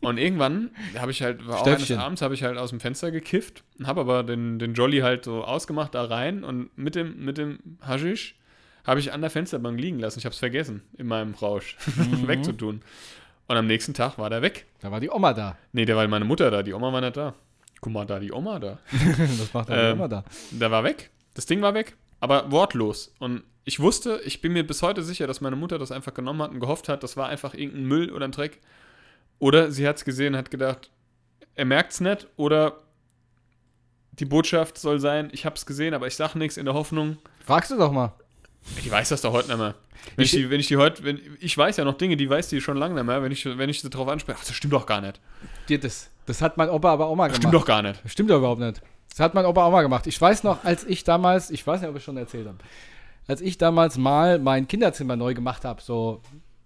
Und irgendwann habe ich halt, war auch eines. Abends, habe ich halt aus dem Fenster gekifft und habe aber den, den Jolly halt so ausgemacht da rein und mit dem, mit dem Haschisch habe ich an der Fensterbank liegen lassen. Ich habe es vergessen, in meinem Rausch wegzutun. Und am nächsten Tag war der weg. Da war die Oma da. Nee, der war meine Mutter da, die Oma war nicht da. Guck mal da, die Oma da. das macht die Ähm, Oma da. Der war weg. Das Ding war weg, aber wortlos. Und ich wusste, ich bin mir bis heute sicher, dass meine Mutter das einfach genommen hat und gehofft hat, das war einfach irgendein Müll oder ein Dreck. Oder sie hat es gesehen und hat gedacht, er merkt es nicht. Oder die Botschaft soll sein, ich habe es gesehen, aber ich sage nichts in der Hoffnung. Fragst du doch mal. Die weiß das doch heute nicht mehr. Wenn ich, Ich- die, wenn ich die heute, wenn, ich weiß ja noch Dinge, die weiß die schon lange nicht mehr. Wenn ich, wenn ich sie darauf anspreche, ach, das stimmt doch gar nicht. Dir das, das hat mein Opa aber auch mal Das gemacht. stimmt doch gar nicht. Stimmt doch überhaupt nicht. Das hat mein Opa auch mal gemacht. Ich weiß noch, als ich damals, ich weiß nicht, ob ich schon erzählt habe, als ich damals mal mein Kinderzimmer neu gemacht habe, so,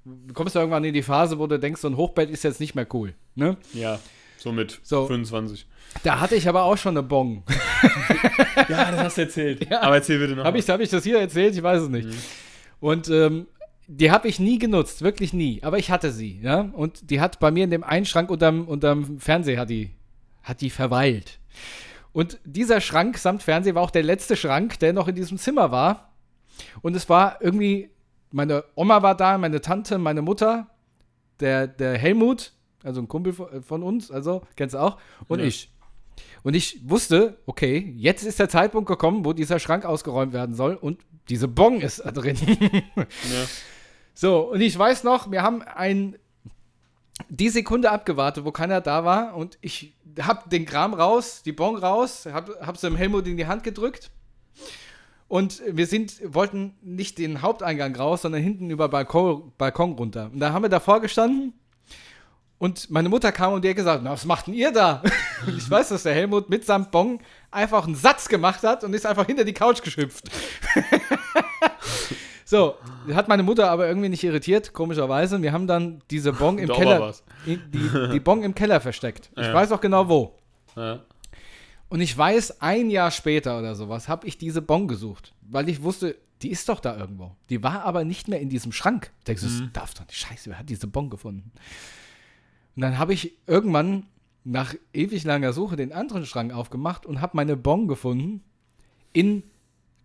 du kommst ja irgendwann in die Phase, wo du denkst, so ein Hochbett ist jetzt nicht mehr cool. Ne? Ja, so mit So. 25. Da hatte ich aber auch schon eine Bong. Ja, das hast du erzählt. Aber erzähl bitte noch. Habe ich, hab ich das hier erzählt? Ich weiß es nicht. Und ähm, die habe ich nie genutzt, wirklich nie. Aber ich hatte sie, ja. Und die hat bei mir in dem einen Schrank unterm, unterm Fernseher hat die, hat die verweilt. Und dieser Schrank samt Fernseher war auch der letzte Schrank, der noch in diesem Zimmer war. Und es war irgendwie, meine Oma war da, meine Tante, meine Mutter, der, der Helmut, also ein Kumpel von, von uns, also kennst du auch, und Ja. ich. Und ich wusste, okay, jetzt ist der Zeitpunkt gekommen, wo dieser Schrank ausgeräumt werden soll und diese Bon ist da drin. Ja. so, und ich weiß noch, wir haben ein, die Sekunde abgewartet, wo keiner da war und ich hab den Kram raus, die Bon raus, hab, hab sie dem Helmut in die Hand gedrückt und wir sind, wollten nicht den Haupteingang raus, sondern hinten über Balkon, Balkon runter. Und da haben wir davor gestanden und meine Mutter kam und die hat gesagt, na, was macht denn ihr da? Und ich weiß, dass der Helmut mit samt Bon einfach einen Satz gemacht hat und ist einfach hinter die Couch geschüpft. so, hat meine Mutter aber irgendwie nicht irritiert, komischerweise. Wir haben dann diese Bon im Doch, Keller, die, die Bon im Keller versteckt. Ich Ja. weiß auch genau wo. Ja. Und ich weiß, ein Jahr später oder sowas habe ich diese Bon gesucht, weil ich wusste, die ist doch da irgendwo. Die war aber nicht mehr in diesem Schrank. Ich denke, das darf doch nicht. Scheiße, wer hat diese Bon gefunden? Und dann habe ich irgendwann nach ewig langer Suche den anderen Schrank aufgemacht und habe meine Bon gefunden, in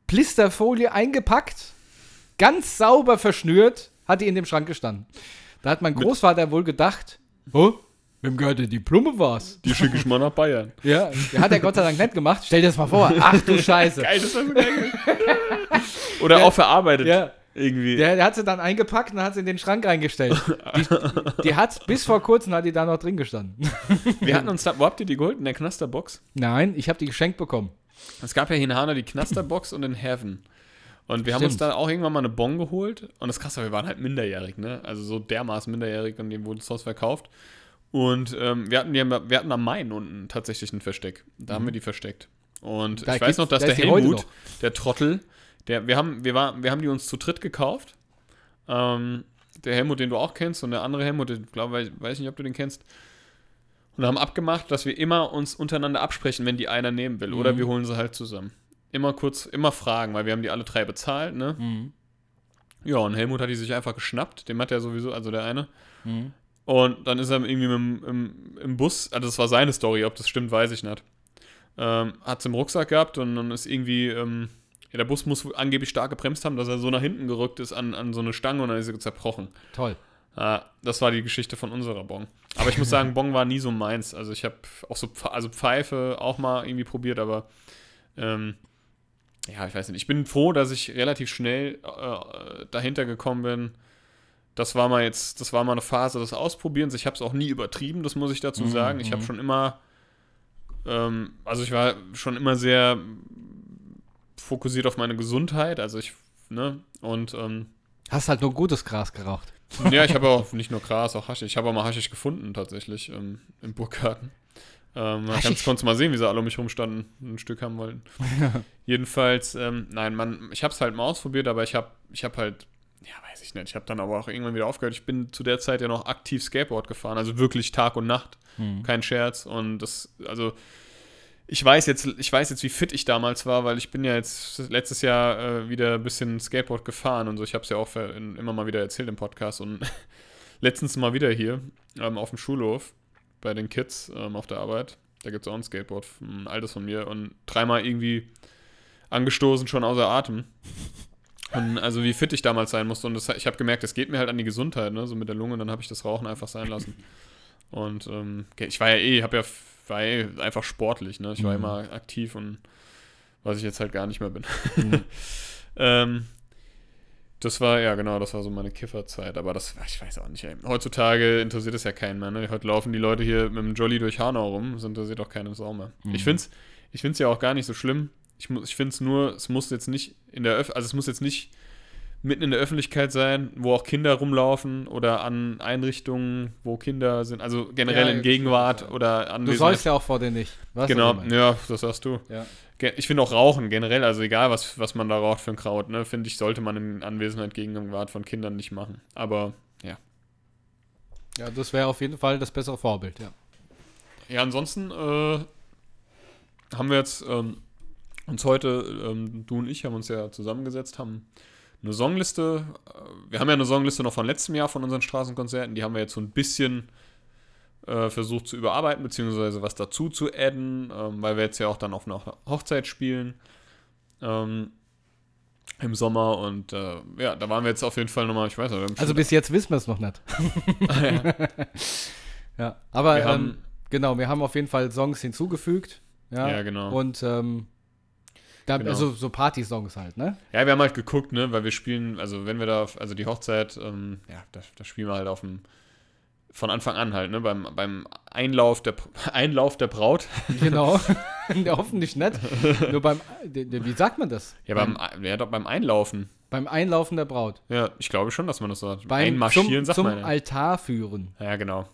Blisterfolie eingepackt, ganz sauber verschnürt, hat die in dem Schrank gestanden. Da hat mein Großvater wohl gedacht, oh, wem gehört denn die Blume was? Die schicke ich mal nach Bayern. Ja, hat er Gott sei Dank nicht gemacht. Stell dir das mal vor. Ach du Scheiße. Geil, das war so geil. Oder Ja. auch verarbeitet. Ja, Irgendwie. der, der hat sie dann eingepackt und hat sie in den Schrank reingestellt. Die, die hat bis vor kurzem hat die da noch drin gestanden. Wir hatten uns da, wo habt ihr die geholt? In der Knasterbox? Nein, ich habe die geschenkt bekommen. Es gab ja hier in Hanau die Knasterbox und in Heaven. Und wir haben uns Stimmt. da auch irgendwann mal eine Bon geholt. Und das krasse, wir waren halt minderjährig, ne? Also so dermaßen minderjährig und dem wurde das Haus verkauft. Und ähm, wir, hatten die, wir hatten am Main unten tatsächlich ein Versteck. Da haben wir die versteckt. Und Mhm. Da ich weiß noch, dass da der Helmut, der Trottel, der, wir, haben, wir, war, wir haben die uns zu dritt gekauft. Ähm, der Helmut, den du auch kennst, und der andere Helmut, den glaube ich, weiß nicht, ob du den kennst. Und haben abgemacht, dass wir immer uns untereinander absprechen, wenn die einer nehmen will. Oder Mhm. wir holen sie halt zusammen. Immer kurz, immer fragen, weil wir haben die alle drei bezahlt, ne? Mhm. Ja, und Helmut hat die sich einfach geschnappt. Dem hat er sowieso, also der eine. Mhm. Und dann ist er irgendwie mit, im, im Bus, also das war seine Story, ob das stimmt, weiß ich nicht. Ähm, hat es im Rucksack gehabt und dann ist irgendwie, ähm, ja, der Bus muss angeblich stark gebremst haben, dass er so nach hinten gerückt ist an, an so eine Stange und dann ist er zerbrochen. Toll. Ah, das war die Geschichte von unserer Bon. Aber ich muss sagen, Bon war nie so meins. Also ich habe auch so, Pfe- also Pfeife auch mal irgendwie probiert, aber ähm, ja, ich weiß nicht. Ich bin froh, dass ich relativ schnell äh, dahinter gekommen bin. Das war mal jetzt, das war mal eine Phase des Ausprobierens. Ich habe es auch nie übertrieben, das muss ich dazu Mhm, sagen. Ich habe mhm. schon immer, ähm, also ich war schon immer sehr fokussiert auf meine Gesundheit. Also ich, ne, und ähm, Hast halt nur gutes Gras geraucht. ja, ich habe auch nicht nur Gras, auch Haschisch. Ich habe auch mal Haschisch gefunden, tatsächlich, ähm, im Burggarten. Ähm, man konntest mal sehen, wie sie alle um mich rumstanden, ein Stück haben wollten. Jedenfalls, ähm, nein, man, ich habe es halt mal ausprobiert, aber ich habe ich hab halt, ja, weiß ich nicht, ich habe dann aber auch irgendwann wieder aufgehört. Ich bin zu der Zeit ja noch aktiv Skateboard gefahren, also wirklich Tag und Nacht, Hm. kein Scherz. Und das, also, ich weiß jetzt, ich weiß jetzt, wie fit ich damals war, weil ich bin ja jetzt letztes Jahr äh, wieder ein bisschen Skateboard gefahren und so. Ich habe es ja auch in, immer mal wieder erzählt im Podcast und letztens mal wieder hier ähm, auf dem Schulhof bei den Kids ähm, auf der Arbeit. Da gibt es auch ein Skateboard, ein altes von mir und dreimal irgendwie angestoßen, schon außer Atem. Und also wie fit ich damals sein musste und das, ich habe gemerkt, es geht mir halt an die Gesundheit, ne, so mit der Lunge, dann habe ich das Rauchen einfach sein lassen. Und ähm, ich war ja eh, habe ja war eh einfach sportlich, ne? Ich war Mhm. immer aktiv und was ich jetzt halt gar nicht mehr bin. Mhm. ähm, das war, ja genau, das war so meine Kifferzeit, aber das, ich weiß auch nicht, ey. Heutzutage interessiert es ja keinen mehr, ne? Heute laufen die Leute hier mit dem Jolly durch Hanau rum, das interessiert auch keinen Sau mehr. Mhm. Ich find's, ich find's ja auch gar nicht so schlimm. Ich, ich finde es nur, es muss jetzt nicht in der Öff also es muss jetzt nicht mitten in der Öffentlichkeit sein, wo auch Kinder rumlaufen oder an Einrichtungen, wo Kinder sind, also generell Ja, in Gegenwart ja. oder an Du sollst ja auch vor denen nicht. Genau, was meine? ja, das sagst du. ja. Ich finde auch Rauchen generell, also egal was, was man da raucht für ein Kraut, ne, finde ich, sollte man in Anwesenheit Gegenwart von Kindern nicht machen. Aber ja. Ja, das wäre auf jeden Fall das bessere Vorbild, ja. Ja, ansonsten äh, haben wir jetzt ähm, uns heute, ähm, du und ich haben uns ja zusammengesetzt, haben eine Songliste. Äh, wir haben ja eine Songliste noch von letztem Jahr von unseren Straßenkonzerten, die haben wir jetzt so ein bisschen äh, versucht zu überarbeiten, beziehungsweise was dazu zu adden, ähm, weil wir jetzt ja auch dann auf einer Hochzeit spielen. Ähm, im Sommer und äh, ja, da waren wir jetzt auf jeden Fall nochmal, ich weiß nicht, Also bis jetzt wissen wir es noch nicht. ja, aber Wir ähm, haben- genau, wir haben auf jeden Fall Songs hinzugefügt. Ja, Ja, genau. Und ähm, da, Genau. also so Party-Songs halt, ne? Ja, wir haben halt geguckt, ne, weil wir spielen, also wenn wir da, auf- also die Hochzeit, ähm, ja, da, da spielen wir halt auf dem, von Anfang an halt, ne, beim, beim Einlauf der, Einlauf der Braut. Genau. ja, hoffentlich nicht. Nur beim, wie sagt man das? Ja, beim, ja, doch beim Einlaufen. beim Einlaufen der Braut. Ja, ich glaube schon, dass man das so hat. Beim Einmarschieren, zum, sagt zum man. ja. Altar führen. Ja, genau.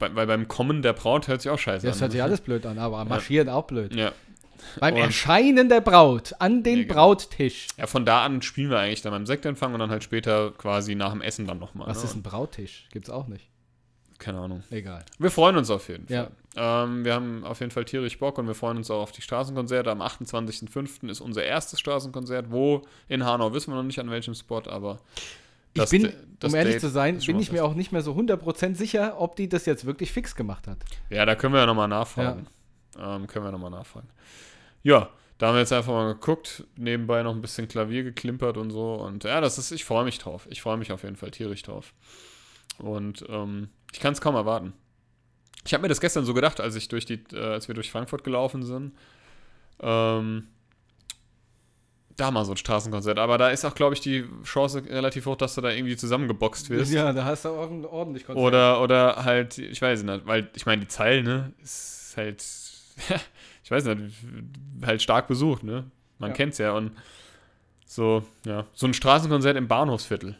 Bei, weil beim Kommen der Braut hört sich auch scheiße Das an. hört sich alles blöd an, aber marschieren auch blöd. Ja. Beim Und- Erscheinen der Braut an den Ja, genau. Brauttisch. ja, von da an spielen wir eigentlich dann beim Sektempfang und dann halt später quasi nach dem Essen dann nochmal. Was ne? ist ein Brauttisch? Gibt's auch nicht. Keine Ahnung. Egal. Wir freuen uns auf jeden Ja. Fall. Ähm, wir haben auf jeden Fall tierisch Bock und wir freuen uns auch auf die Straßenkonzerte. Am 28.05. ist unser erstes Straßenkonzert. Wo in Hanau wissen wir noch nicht an welchem Spot, aber Ich bin, um ehrlich Date zu sein, bin ich mir auch nicht mehr so 100% sicher, ob die das jetzt wirklich fix gemacht hat. Ja, da können wir ja nochmal nachfragen. Ähm, können wir nochmal nachfragen. Ja, da haben wir jetzt einfach mal geguckt, nebenbei noch ein bisschen Klavier geklimpert und so. Und ja, das ist, ich freue mich drauf. Ich freue mich auf jeden Fall tierisch drauf. Und ähm, ich kann es kaum erwarten. Ich habe mir das gestern so gedacht, als ich durch die, äh, als wir durch Frankfurt gelaufen sind. Ähm, da mal so ein Straßenkonzert. Aber da ist auch, glaube ich, die Chance relativ hoch, dass du da irgendwie zusammengeboxt wirst. Ja, da hast du auch ein ordentlich Konzert. Oder, oder halt, ich weiß nicht, weil ich meine, die Zeilen, ne, ist halt, ich weiß nicht, halt stark besucht, ne? Man Ja. kennt's ja und so, ja, so ein Straßenkonzert im Bahnhofsviertel.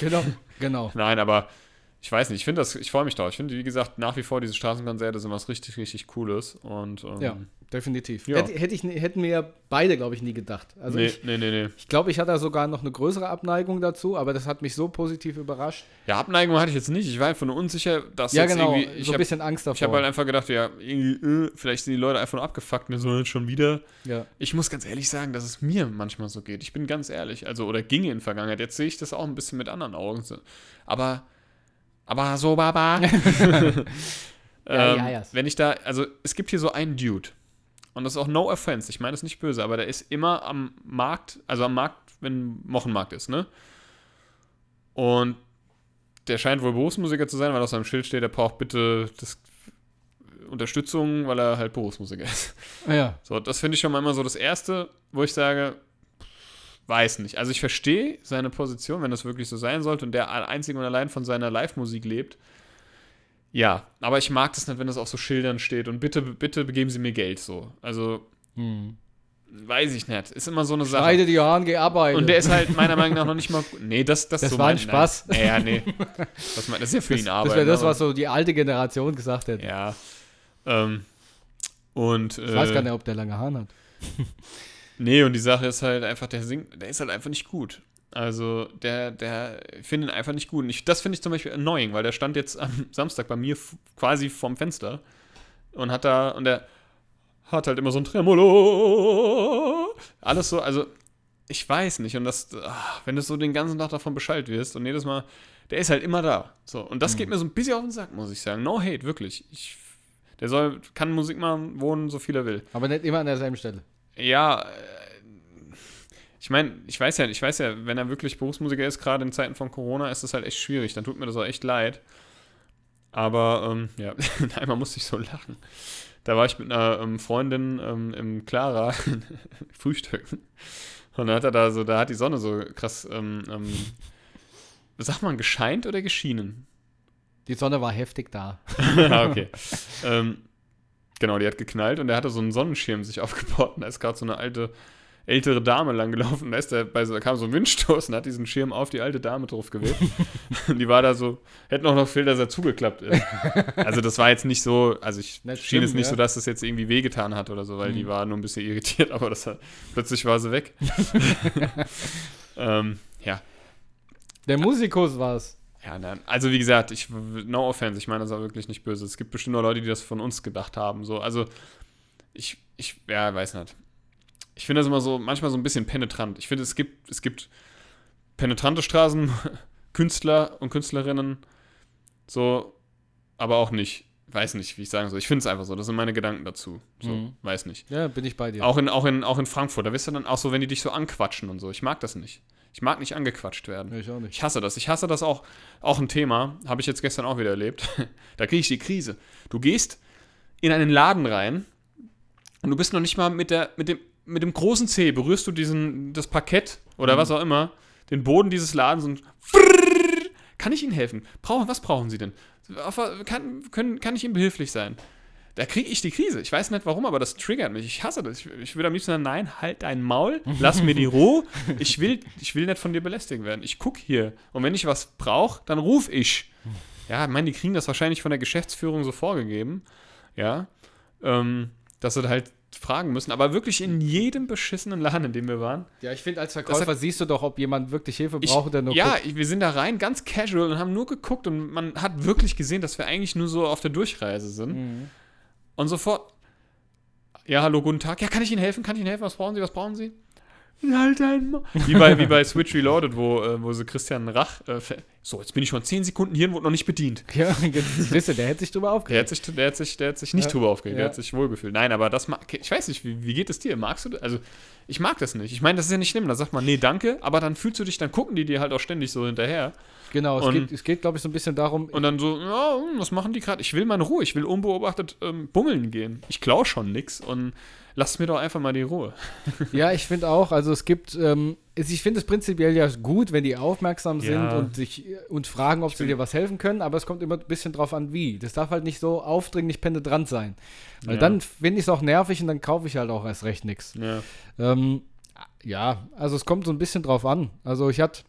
Genau, genau. Nein, aber ich weiß nicht, ich finde das, ich freue mich drauf. Ich finde, wie gesagt, nach wie vor diese Straßenkonzerte sind was richtig, richtig Cooles und ähm, Ja, definitiv. Ja. Hätte, hätte ich, hätten wir beide, glaube ich, nie gedacht. Also nee, ich, nee, nee, nee. ich glaube, ich hatte da sogar noch eine größere Abneigung dazu, aber das hat mich so positiv überrascht. Ja, Abneigung hatte ich jetzt nicht. Ich war einfach nur unsicher, dass ja, jetzt genau. irgendwie, ich so ein habe bisschen Angst davor. ich hab halt einfach gedacht, ja, irgendwie, äh, vielleicht sind die Leute einfach nur abgefuckt, ne, so jetzt schon wieder. ja. Ich muss ganz ehrlich sagen, dass es mir manchmal so geht. Ich bin ganz ehrlich. Also, oder ginge in Vergangenheit. Jetzt sehe ich das auch ein bisschen mit anderen Augen. Aber, aber so, Baba. ähm, ja, ja. Wenn ich da, also, es gibt hier so einen Dude. Und das ist auch no offense. Ich meine es nicht böse, aber der ist immer am Markt, also am Markt, wenn Wochenmarkt ist, ne? Und der scheint wohl Berufsmusiker zu sein, weil auf seinem Schild steht, er braucht bitte das Unterstützung, weil er halt Berufsmusiker ist. Ja. So, das finde ich schon mal immer so das Erste, wo ich sage, weiß nicht. Also ich verstehe seine Position, wenn das wirklich so sein sollte und der einzig und allein von seiner Live-Musik lebt. Ja, aber ich mag das nicht, wenn das auf so Schildern steht und bitte, bitte begeben Sie mir Geld so. Also, Hm. weiß ich nicht. Ist immer so eine Sache. Schneide die Haaren, geh arbeiten. Und der ist halt meiner Meinung nach noch nicht mal. Nee, das, das, Das so war ein Spaß. Nein. Ja, nee. Das, mein, das ist ja für das, ihn das Arbeit. wäre das, was so die alte Generation gesagt hätte. Ja. Ähm, und. Ich weiß äh, gar nicht, ob der lange Haare hat. Nee, und die Sache ist halt einfach, der singt, der ist halt einfach nicht gut. Also, der, der, finde ihn einfach nicht gut. Und ich, das finde ich zum Beispiel annoying, weil der stand jetzt am Samstag bei mir quasi vorm Fenster und hat da, und der hat halt immer so ein Tremolo. Alles so, also, ich weiß nicht. Und das, ah, wenn du so den ganzen Tag davon Bescheid wirst und jedes Mal, der ist halt immer da. So, und das geht mir so ein bisschen auf den Sack, muss ich sagen. No hate, wirklich. Ich, der soll, kann Musik machen, wohnen, so viel er will. Aber nicht immer an derselben Stelle. Ja, äh, ich meine, ich weiß ja, ich weiß ja, wenn er wirklich Berufsmusiker ist, gerade in Zeiten von Corona, ist das halt echt schwierig. Dann tut mir das auch echt leid. Aber ähm, ja, einmal musste ich so lachen. Da war ich mit einer ähm, Freundin ähm, im Clara frühstücken. Und dann hat er da so, da hat die Sonne so krass, ähm, ähm, sagt man, gescheint oder geschienen? Die Sonne war heftig da. ah, okay. ähm, genau, die hat geknallt und er hatte so einen Sonnenschirm sich aufgebaut und da ist gerade so eine alte, ältere Dame langgelaufen. Da, ist der bei so, da kam so ein Windstoß und hat diesen Schirm auf die alte Dame drauf geweht. und die war da so, hätte noch noch viel, dass er zugeklappt ist. Also das war jetzt nicht so, also ich Nicht schien es schlimm, nicht ja. so, dass das jetzt irgendwie wehgetan hat oder so, weil die Mhm. war nur ein bisschen irritiert, aber das hat, plötzlich war sie weg. ähm, ja, Der Musikus war's. Ja, nein. Also wie gesagt, ich no offense, ich meine das auch wirklich nicht böse. Es gibt bestimmt noch Leute, die das von uns gedacht haben. So, also ich, ich, ja, weiß nicht. Ich finde das immer so, manchmal so ein bisschen penetrant. Ich finde, es gibt, es gibt penetrante Straßenkünstler und Künstlerinnen, so, aber auch nicht. Weiß nicht, wie ich sagen soll. Ich finde es einfach so. Das sind meine Gedanken dazu. So, Mhm. weiß nicht. Ja, bin ich bei dir. Auch in, auch, in, auch in Frankfurt, da wirst du dann auch so, wenn die dich so anquatschen und so. Ich mag das nicht. Ich mag nicht angequatscht werden. Ich auch nicht. Ich hasse das. Ich hasse das auch. Auch ein Thema, habe ich jetzt gestern auch wieder erlebt. da kriege ich die Krise. Du gehst in einen Laden rein und du bist noch nicht mal mit, der, mit, dem, mit dem großen C, berührst du diesen, das Parkett oder was auch immer, den Boden dieses Ladens und kann ich Ihnen helfen? Brauchen, was brauchen Sie denn? Kann, können, kann ich Ihnen behilflich sein? Da kriege ich die Krise. Ich weiß nicht warum, aber das triggert mich. Ich hasse das. Ich, ich würde am liebsten sagen, nein, halt dein Maul, lass mir die Ruhe. Ich will, ich will nicht von dir belästigt werden. Ich gucke hier. Und wenn ich was brauche, dann ruf ich. Ja, ich meine, die kriegen das wahrscheinlich von der Geschäftsführung so vorgegeben. Ja. Ähm, dass sie da halt fragen müssen. Aber wirklich in jedem beschissenen Laden, in dem wir waren. Ja, ich finde, als Verkäufer siehst du doch, ob jemand wirklich Hilfe Ich, braucht oder nur ja, guckt. wir sind da rein, ganz casual und haben nur geguckt und man hat wirklich gesehen, dass wir eigentlich nur so auf der Durchreise sind. Mhm. Und sofort, ja, hallo, guten Tag. Ja, kann ich Ihnen helfen? Kann ich Ihnen helfen? Was brauchen Sie? Was brauchen Sie? Halt wie, bei, wie bei Switch Reloaded, wo, äh, wo sie Christian Rach. Äh, so, jetzt bin ich schon 10 Sekunden hier und wurde noch nicht bedient. Ja, du, der hätte sich drüber Der aufgeregt. hat sich, der hat sich, der hat sich nicht Ja. drüber aufgeregt, der Ja. hat sich wohlgefühlt. Nein, aber das mag, ich weiß nicht, wie, wie geht es dir? Magst du das? Also, ich mag das nicht. Ich meine, das ist ja nicht schlimm. Da sagt man, nee, danke, aber dann fühlst du dich, dann gucken die dir halt auch ständig so hinterher. Genau, es Und- geht, es geht glaube ich, so ein bisschen darum, Und dann so, ja, hm, was machen die gerade? Ich will meine Ruhe, ich will unbeobachtet ähm, bummeln gehen. Ich klaue schon nix und lasst mir doch einfach mal die Ruhe. Ja, ich finde auch, also es gibt, ähm, ich finde es prinzipiell ja gut, wenn die aufmerksam sind Ja. und sich und fragen, ob sie bin- dir was helfen können, aber es kommt immer ein bisschen drauf an, wie. Das darf halt nicht so aufdringlich penetrant sein. Weil Ja. dann finde ich es auch nervig und dann kaufe ich halt auch erst recht nichts. Ja. Ähm, ja, also es kommt so ein bisschen drauf an. Also ich hatte,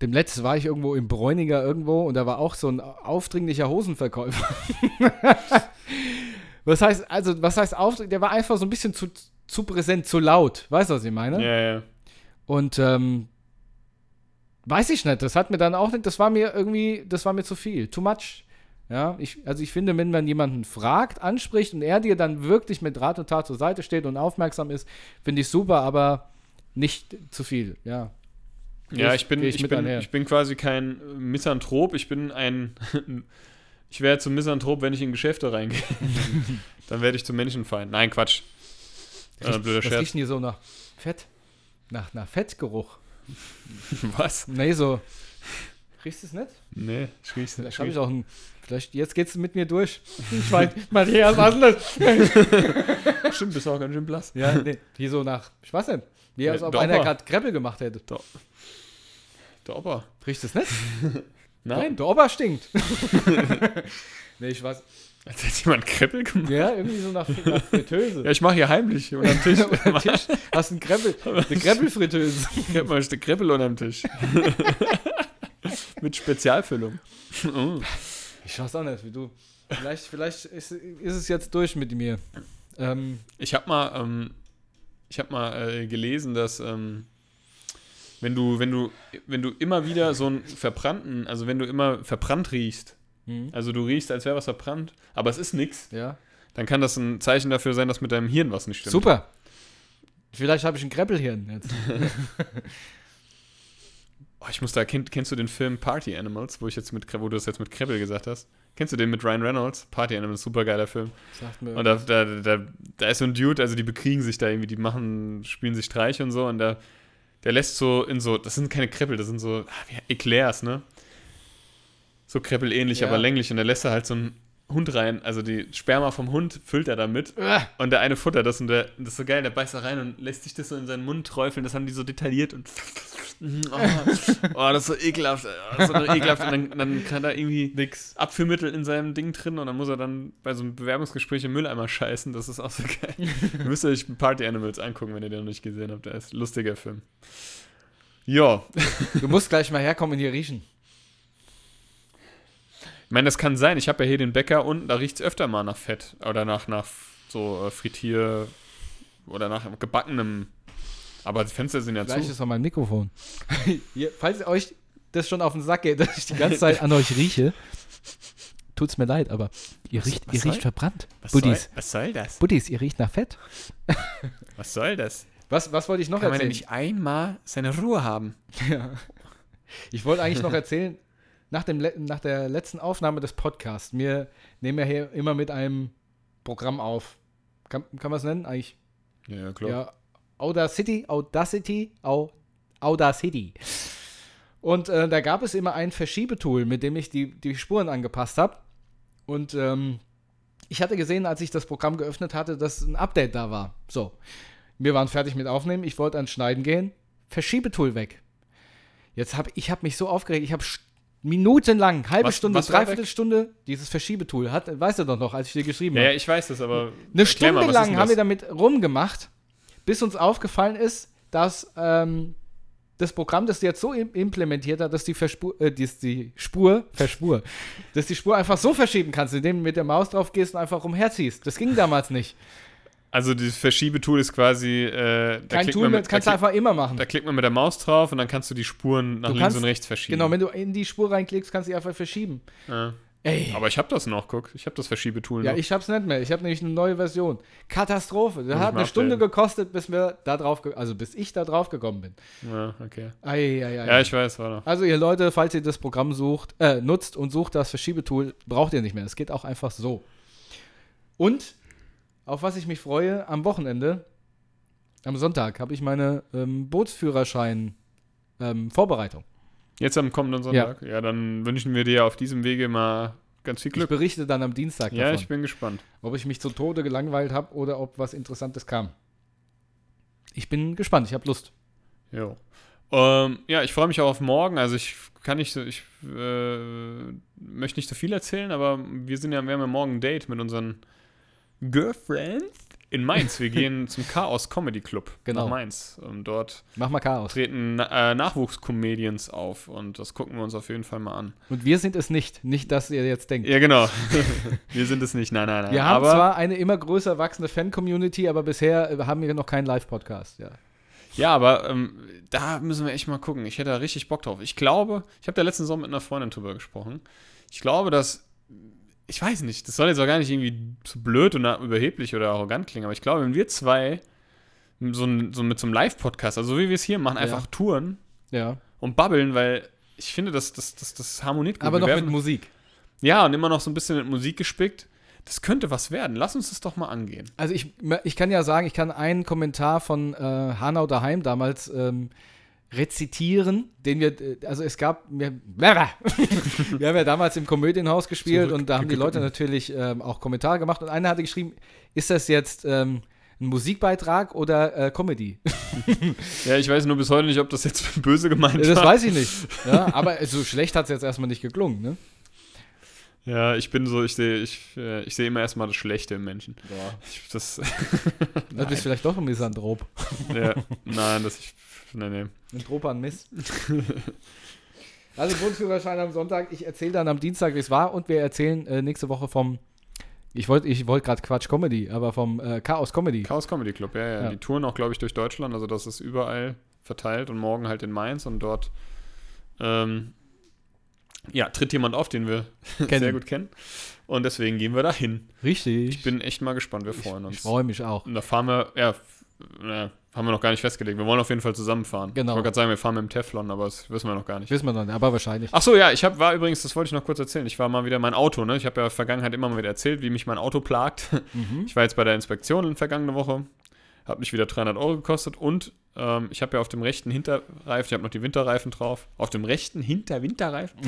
dem letzten war ich irgendwo im Bräuninger irgendwo und da war auch so ein aufdringlicher Hosenverkäufer. was heißt, also, was heißt aufdringlich? Der war einfach so ein bisschen zu, zu präsent, zu laut. Weißt du, was ich meine? Ja, ja. Und ähm, weiß ich nicht, das hat mir dann auch nicht, das war mir irgendwie, das war mir zu viel, too much. Ja, ich, also ich finde, wenn man jemanden fragt, anspricht und er dir dann wirklich mit Rat und Tat zur Seite steht und aufmerksam ist, finde ich super, aber nicht zu viel, ja. Ja, ich bin, ich, mit bin, ich bin quasi kein äh, Misanthrop, ich bin ein. ich wäre zum Misanthrop, wenn ich in Geschäfte reingehe. Dann werde ich zum Menschenfeind. Nein, Quatsch. Äh, Riecht- blöder was Scherz. riecht denn hier so nach Fett? Nach, nach Fettgeruch? Was? Nee, so. Riechst du es nicht? Nee, ich riech's Vielleicht habe ich auch ein. Vielleicht, jetzt geht's mit mir durch. Ich meine, Matthias, was ist das? Stimmt, bist auch ganz schön blass. Ja, nee. Hier so nach, ich weiß nicht. Wie als ob doch einer gerade Kreppel gemacht hätte. Der Opa. Riecht es nicht? Nein, Der Opa stinkt. nee, ich weiß. als hätte jemand Kreppel gemacht. Ja, irgendwie so nach, nach Fritteuse. Ja, ich mache hier heimlich unter dem Tisch. Unter dem Tisch hast einen Kreppel, eine Kreppelfritteuse. Ich hab mal ein Stück Kreppel unterm Tisch. Mit Spezialfüllung. Oh. Ich weiß auch nicht, wie du. Vielleicht, vielleicht ist, ist es jetzt durch mit mir. Ähm, Ich habe mal, ähm, ich habe mal äh, gelesen, dass ähm, wenn du, wenn du, wenn du immer wieder so einen verbrannten, also wenn du immer verbrannt riechst, hm, also du riechst, als wäre was verbrannt, aber es ist nichts, ja. dann kann das ein Zeichen dafür sein, dass mit deinem Hirn was nicht stimmt. Super. Vielleicht habe ich ein Kreppelhirn jetzt. Oh, ich muss da, kenn, kennst du den Film Party Animals, wo ich jetzt mit, wo du das jetzt mit Kreppel gesagt hast? Kennst du den mit Ryan Reynolds? Party Animals, super geiler Film. Sagt mir Und da, da, da, da ist so ein Dude, also die bekriegen sich da irgendwie, die machen, spielen sich Streich und so und da, der lässt so in so, das sind keine Kreppel, das sind so ah, wie Eclairs, ne? So Kreppel ähnlich, Ja. aber länglich und da lässt er halt so einen Hund rein, also die Sperma vom Hund füllt er damit Uah. und der eine futtert das und der, das ist so geil, der beißt da rein und lässt sich das so in seinen Mund träufeln, das haben die so detailliert und oh, oh das ist so ekelhaft, das ist so ekelhaft und dann, dann kann er irgendwie nix. Abführmittel in seinem Ding drin und dann muss er dann bei so einem Bewerbungsgespräch im Mülleimer scheißen. Das ist auch so geil. Ihr müsst euch Party Animals angucken, wenn ihr den noch nicht gesehen habt. Der ist ein lustiger Film. Ja, Du musst gleich mal herkommen und hier riechen. Ich meine, das kann sein. Ich habe ja hier den Bäcker unten, da riecht es öfter mal nach Fett oder nach, nach so äh, Frittier oder nach gebackenem. Aber die Fenster sind ja Vielleicht zu. ist auch mein Mikrofon. Hier, falls euch das schon auf den Sack geht, dass ich die ganze Zeit an euch rieche, tut's mir leid, aber ihr Was- riecht, was ihr soll- riecht verbrannt. Was soll, Buddies, was soll das? Buddies, ihr riecht nach Fett. Was soll das? Was, was wollte ich noch Kann man denn erzählen? nicht einmal seine Ruhe haben? Ja. Ich wollte eigentlich noch erzählen, nach, dem, nach der letzten Aufnahme des Podcasts, wir nehmen ja hier immer mit einem Programm auf. Kann, kann man es nennen? Eigentlich, Ja, klar. ja. Audacity, Audacity, Au, Audacity. Und äh, da gab es immer ein Verschiebetool, mit dem ich die, die Spuren angepasst habe. Und ähm, ich hatte gesehen, als ich das Programm geöffnet hatte, dass ein Update da war. So. Wir waren fertig mit Aufnehmen, ich wollte ans Schneiden gehen. Verschiebetool weg. Jetzt habe ich hab mich so aufgeregt, ich habe minutenlang, halbe Was- Stunde, was war weg? Dreiviertelstunde dieses Verschiebetool. Hat, weißt du doch noch, als ich dir geschrieben Ja, habe. ja, ich weiß das, aber. Eine Stunde mal, lang haben wir damit rumgemacht, bis uns aufgefallen ist, dass ähm, das Programm das jetzt so im- implementiert hat, dass die, Verspur, äh, die, die Spur, Verspur, dass die Spur einfach so verschieben kannst, indem du mit der Maus drauf gehst und einfach rumherziehst. Das ging damals nicht. Also dieses Verschiebetool ist quasi, äh, Kein Tool, mit, kannst du einfach immer machen. da klickt man mit der Maus drauf und dann kannst du die Spuren nach Du links kannst- und rechts verschieben. Genau, wenn du in die Spur reinklickst, kannst du die einfach verschieben. ja. Ey. Aber ich habe das noch, guck. Ich habe das Verschiebetool Ja, noch. ich hab's nicht mehr. Ich habe nämlich eine neue Version. Katastrophe. Das ich hat eine Stunde gekostet, bis wir da drauf, also bis ich da drauf gekommen bin. ja, okay. Ei, ei, ei, Ja, ich weiß, warte. Also ihr Leute, falls ihr das Programm sucht, äh, nutzt und sucht das Verschiebetool, braucht ihr nicht mehr. Es geht auch einfach so. Und auf was ich mich freue, am Wochenende, am Sonntag, habe ich meine ähm, Bootsführerschein ähm. Jetzt am kommenden Sonntag. Ja, dann wünschen wir dir auf diesem Wege mal ganz viel Ich Glück. berichte dann am Dienstag Ja, davon, ich bin gespannt. ob ich mich zu Tode gelangweilt habe oder ob was Interessantes kam. Ich bin gespannt, ich habe Lust. Jo. Ähm, ja, ich freue mich auch auf morgen. Also ich kann nicht so, ich äh, möchte nicht so viel erzählen, aber wir sind ja, wir haben ja morgen ein Date mit unseren Girlfriends in Mainz. Wir gehen zum Chaos Comedy Club Genau. nach Mainz. Und dort Mach mal Chaos. treten äh, Nachwuchscomedians auf und das gucken wir uns auf jeden Fall mal an. Und wir sind es nicht. Nicht, dass ihr jetzt denkt. Ja, genau. wir sind es nicht. Nein, nein, nein. Wir haben aber, zwar eine immer größer wachsende Fan-Community, aber bisher äh, haben wir noch keinen Live-Podcast. Ja. Ja, aber ähm, da müssen wir echt mal gucken. Ich hätte da richtig Bock drauf. Ich glaube, ich habe da letzten Sommer mit einer Freundin drüber gesprochen. Ich glaube, dass, ich weiß nicht, das soll jetzt auch gar nicht irgendwie zu blöd oder überheblich oder arrogant klingen, aber ich glaube, wenn wir zwei so, ein- so mit so einem Live-Podcast, also so wie wir es hier machen, Ja. einfach touren ja. und babbeln, weil ich finde, das, das, das, das harmoniert gut. Aber Wir noch werden- mit Musik. Ja, und immer noch so ein bisschen mit Musik gespickt. Das könnte was werden. Lass uns das doch mal angehen. Also ich, ich kann ja sagen, ich kann einen Kommentar von äh, Hanau daheim damals ähm, rezitieren, den wir, äh, also es gab, wir, wir haben ja damals im Komödienhaus gespielt Zurück- und da haben die Leute natürlich ähm, auch Kommentare gemacht und einer hatte geschrieben, ist das jetzt ähm, ein Musikbeitrag oder äh, Comedy? Ja, ich weiß nur bis heute nicht, ob das jetzt böse gemeint das war. weiß ich nicht. Ja, aber so schlecht hat es jetzt erstmal nicht geklungen, ne? Ja, ich bin so, ich sehe ich, äh, ich sehe immer erstmal das Schlechte im Menschen. Ich, das, Das bist vielleicht doch ein Misanthrop. ja, nein, das ich, nee, nee. Ein Trop an Mist. Also Bundesführerschein am Sonntag. Ich erzähle dann am Dienstag, wie es war und wir erzählen äh, nächste Woche vom, ich wollte ich wollt gerade Quatsch Comedy, aber vom äh, Chaos Comedy. Chaos Comedy Club, ja, ja. Ja. Die touren auch, glaube ich, durch Deutschland, also das ist überall verteilt und morgen halt in Mainz und dort ähm, ja, tritt jemand auf, den wir Kennen. sehr gut kennen. Und deswegen gehen wir dahin. Richtig. Ich bin echt mal gespannt, wir freuen ich, uns. ich freue mich auch. Und da fahren wir, ja, haben wir noch gar nicht festgelegt. Wir wollen auf jeden Fall zusammenfahren. Genau. Ich wollte gerade sagen, wir fahren mit dem Teflon, aber das wissen wir noch gar nicht. Wissen wir noch nicht, aber wahrscheinlich. Ach so, ja, ich hab, war übrigens, das wollte ich noch kurz erzählen. Ich war mal wieder mein Auto, ne? Ich habe ja in der Vergangenheit immer mal wieder erzählt, wie mich mein Auto plagt. Mhm. Ich war jetzt bei der Inspektion in vergangene Woche, hat mich wieder 300 Euro gekostet und ähm, ich habe ja auf dem rechten Hinterreifen, ich habe noch die Winterreifen drauf, auf dem rechten Hinter-Winterreifen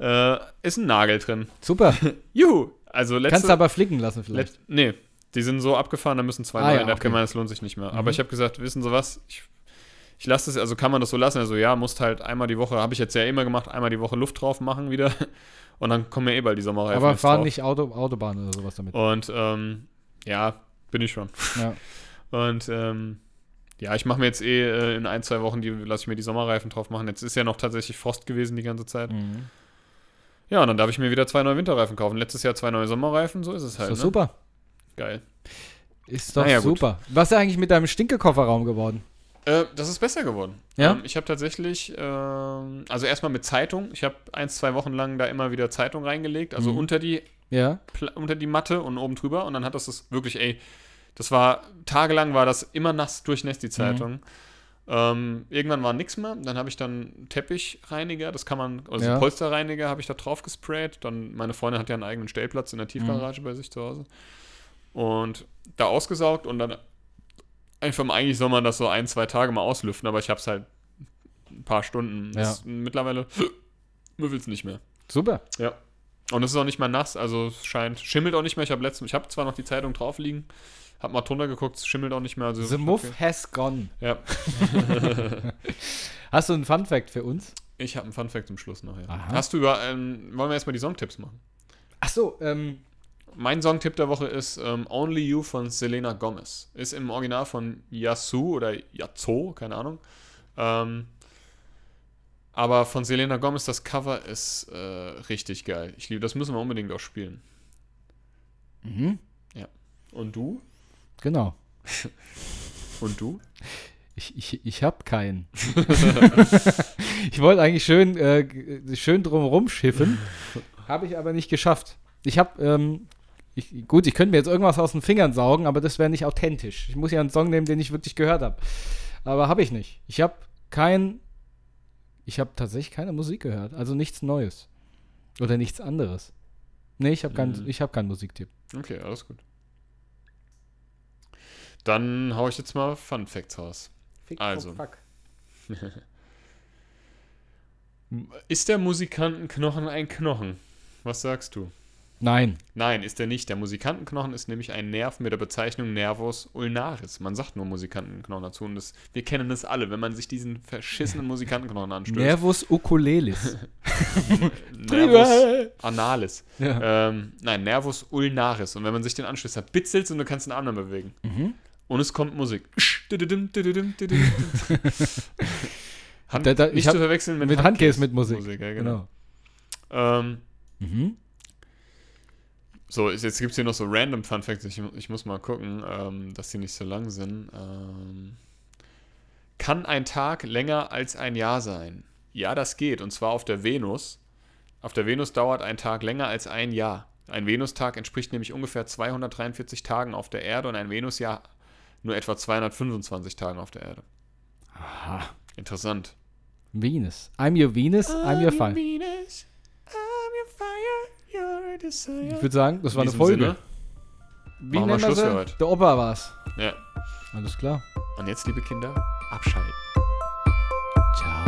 Ja. äh, ist ein Nagel drin. Super. Juhu! Also letzte, Kannst du aber flicken lassen vielleicht. Let, nee, die sind so abgefahren, da müssen zwei Ah, neue. ja, rein. Der hat okay. gemeint, das lohnt sich nicht mehr. Mhm. Aber ich habe gesagt, wissen Sie was? Ich, ich lasse es, also kann man das so lassen? Also ja, musst halt einmal die Woche, habe ich jetzt ja immer gemacht, einmal die Woche Luft drauf machen wieder. Und dann kommen ja eh bald die Sommerreifen. aber fahren drauf. nicht Auto, Autobahn oder sowas damit. Und ähm, ja, bin ich schon. Ja. Und ähm, ja, ich mache mir jetzt eh äh, in ein, zwei Wochen, die lasse ich mir die Sommerreifen drauf machen. Jetzt ist ja noch tatsächlich Frost gewesen die ganze Zeit. Mhm. Ja, und dann darf ich mir wieder zwei neue Winterreifen kaufen. Letztes Jahr zwei neue Sommerreifen, so ist es Ist halt. doch ne? super. Geil. Ist doch Naja, gut. super. Was ist eigentlich mit deinem Stinkekofferraum geworden? Äh, das ist besser geworden. Ja? Ähm, ich habe tatsächlich, ähm, also erstmal mit Zeitung. Ich habe ein, zwei Wochen lang da immer wieder Zeitung reingelegt, also Mhm. unter die Ja. Unter die Matte und oben drüber und dann hat das das wirklich, ey, das war, tagelang war das immer nass durchnässt, die Zeitung. Ähm, irgendwann war nichts mehr, dann habe ich dann Teppichreiniger, das kann man, also Ja. Polsterreiniger habe ich da drauf gesprayt, dann, meine Freundin hat ja einen eigenen Stellplatz in der Tiefgarage bei sich zu Hause und da ausgesaugt und dann einfach eigentlich soll man das so ein, zwei Tage mal auslüften, aber ich habe es halt ein paar Stunden, Ja. das, mittlerweile müffelt es nicht mehr. Super. Ja. Und es ist auch nicht mehr nass, also es scheint, schimmelt auch nicht mehr. Ich habe letztens, ich habe zwar noch die Zeitung drauf liegen, habe mal drunter geguckt, es schimmelt auch nicht mehr. Also The Muff has gone. Ja, Hast du einen Fun-Fact für uns? ich habe einen Funfact zum Schluss noch. Ja. Hast du über, ähm, wollen wir erstmal die Songtipps machen? Ach so, ähm, Mein Songtipp der Woche ist ähm, Only You von Selena Gomez. Ist im Original von Yasu oder Yazoo, keine Ahnung. Ähm, aber von Selena Gomez, das Cover ist äh, richtig geil. Ich liebe, das müssen wir unbedingt auch spielen. mhm. Und du? genau. Und du? Ich, ich, ich habe keinen. ich wollte eigentlich schön, äh, schön drumherum schiffen, habe ich aber nicht geschafft. Ich habe, ähm, ich, gut, ich könnte mir jetzt irgendwas aus den Fingern saugen, aber das wäre nicht authentisch. Ich muss ja einen Song nehmen, den ich wirklich gehört habe. Aber habe ich nicht. Ich habe kein, ich habe tatsächlich keine Musik gehört, also nichts Neues oder nichts anderes. Nee, ich habe keinen, Mhm. ich habe keinen Musiktipp. Okay, alles gut. Dann hau ich jetzt mal Fun Facts raus. Fick, Also. fuck. Ist der Musikantenknochen ein Knochen? Was sagst du? Nein. Nein, ist er nicht. Der Musikantenknochen ist nämlich ein Nerv mit der Bezeichnung Nervus ulnaris. Man sagt nur Musikantenknochen dazu und das, wir kennen das alle, wenn man sich diesen verschissenen Musikantenknochen anstößt. Nervus uculelis. Nervus analis. ja. Ähm, nein, Nervus ulnaris. Und wenn man sich den anstößt, dann bitzelt und du kannst den Arm dann bewegen. Mhm. Und es kommt Musik. Hand, Da- da- ich nicht hab- zu verwechseln mit, Mit Handcase mit Musik. ja, genau. Genau. Ähm, Mhm. So, jetzt gibt es hier noch so random Fun Facts. Ich, ich muss mal gucken, ähm, dass die nicht so lang sind. Ähm, kann ein Tag länger als ein Jahr sein? Ja, das geht. Und zwar auf der Venus. Auf der Venus dauert ein Tag länger als ein Jahr. Ein Venustag entspricht nämlich ungefähr 243 Tagen auf der Erde und ein Venusjahr nur etwa 225 Tagen auf der Erde. Aha. Interessant. Venus. I'm your Venus, I'm. Venus, I'm your fire, your ich würde sagen, das war eine Folge. Sinne, Wie nennen wir Schluss für heute. Der Opa war's. Ja. Alles klar. Und jetzt, liebe Kinder, abschalten. Ciao.